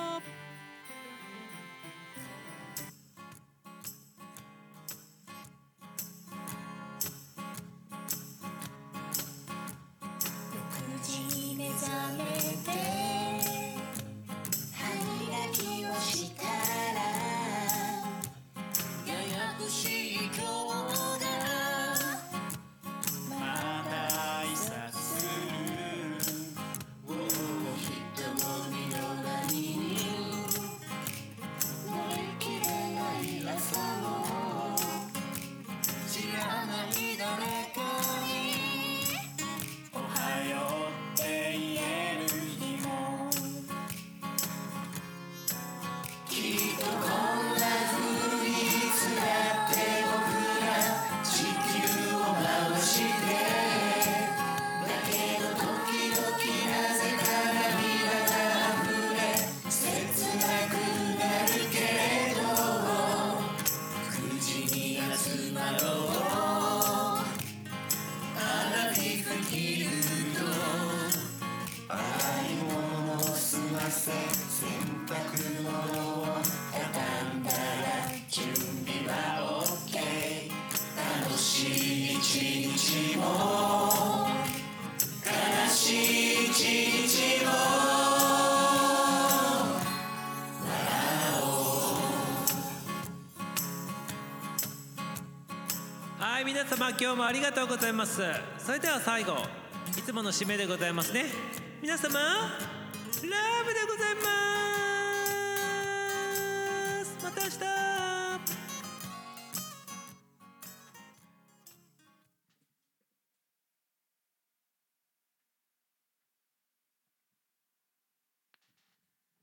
様今日もありがとうございます。それでは最後いつもの締めでございますね。皆様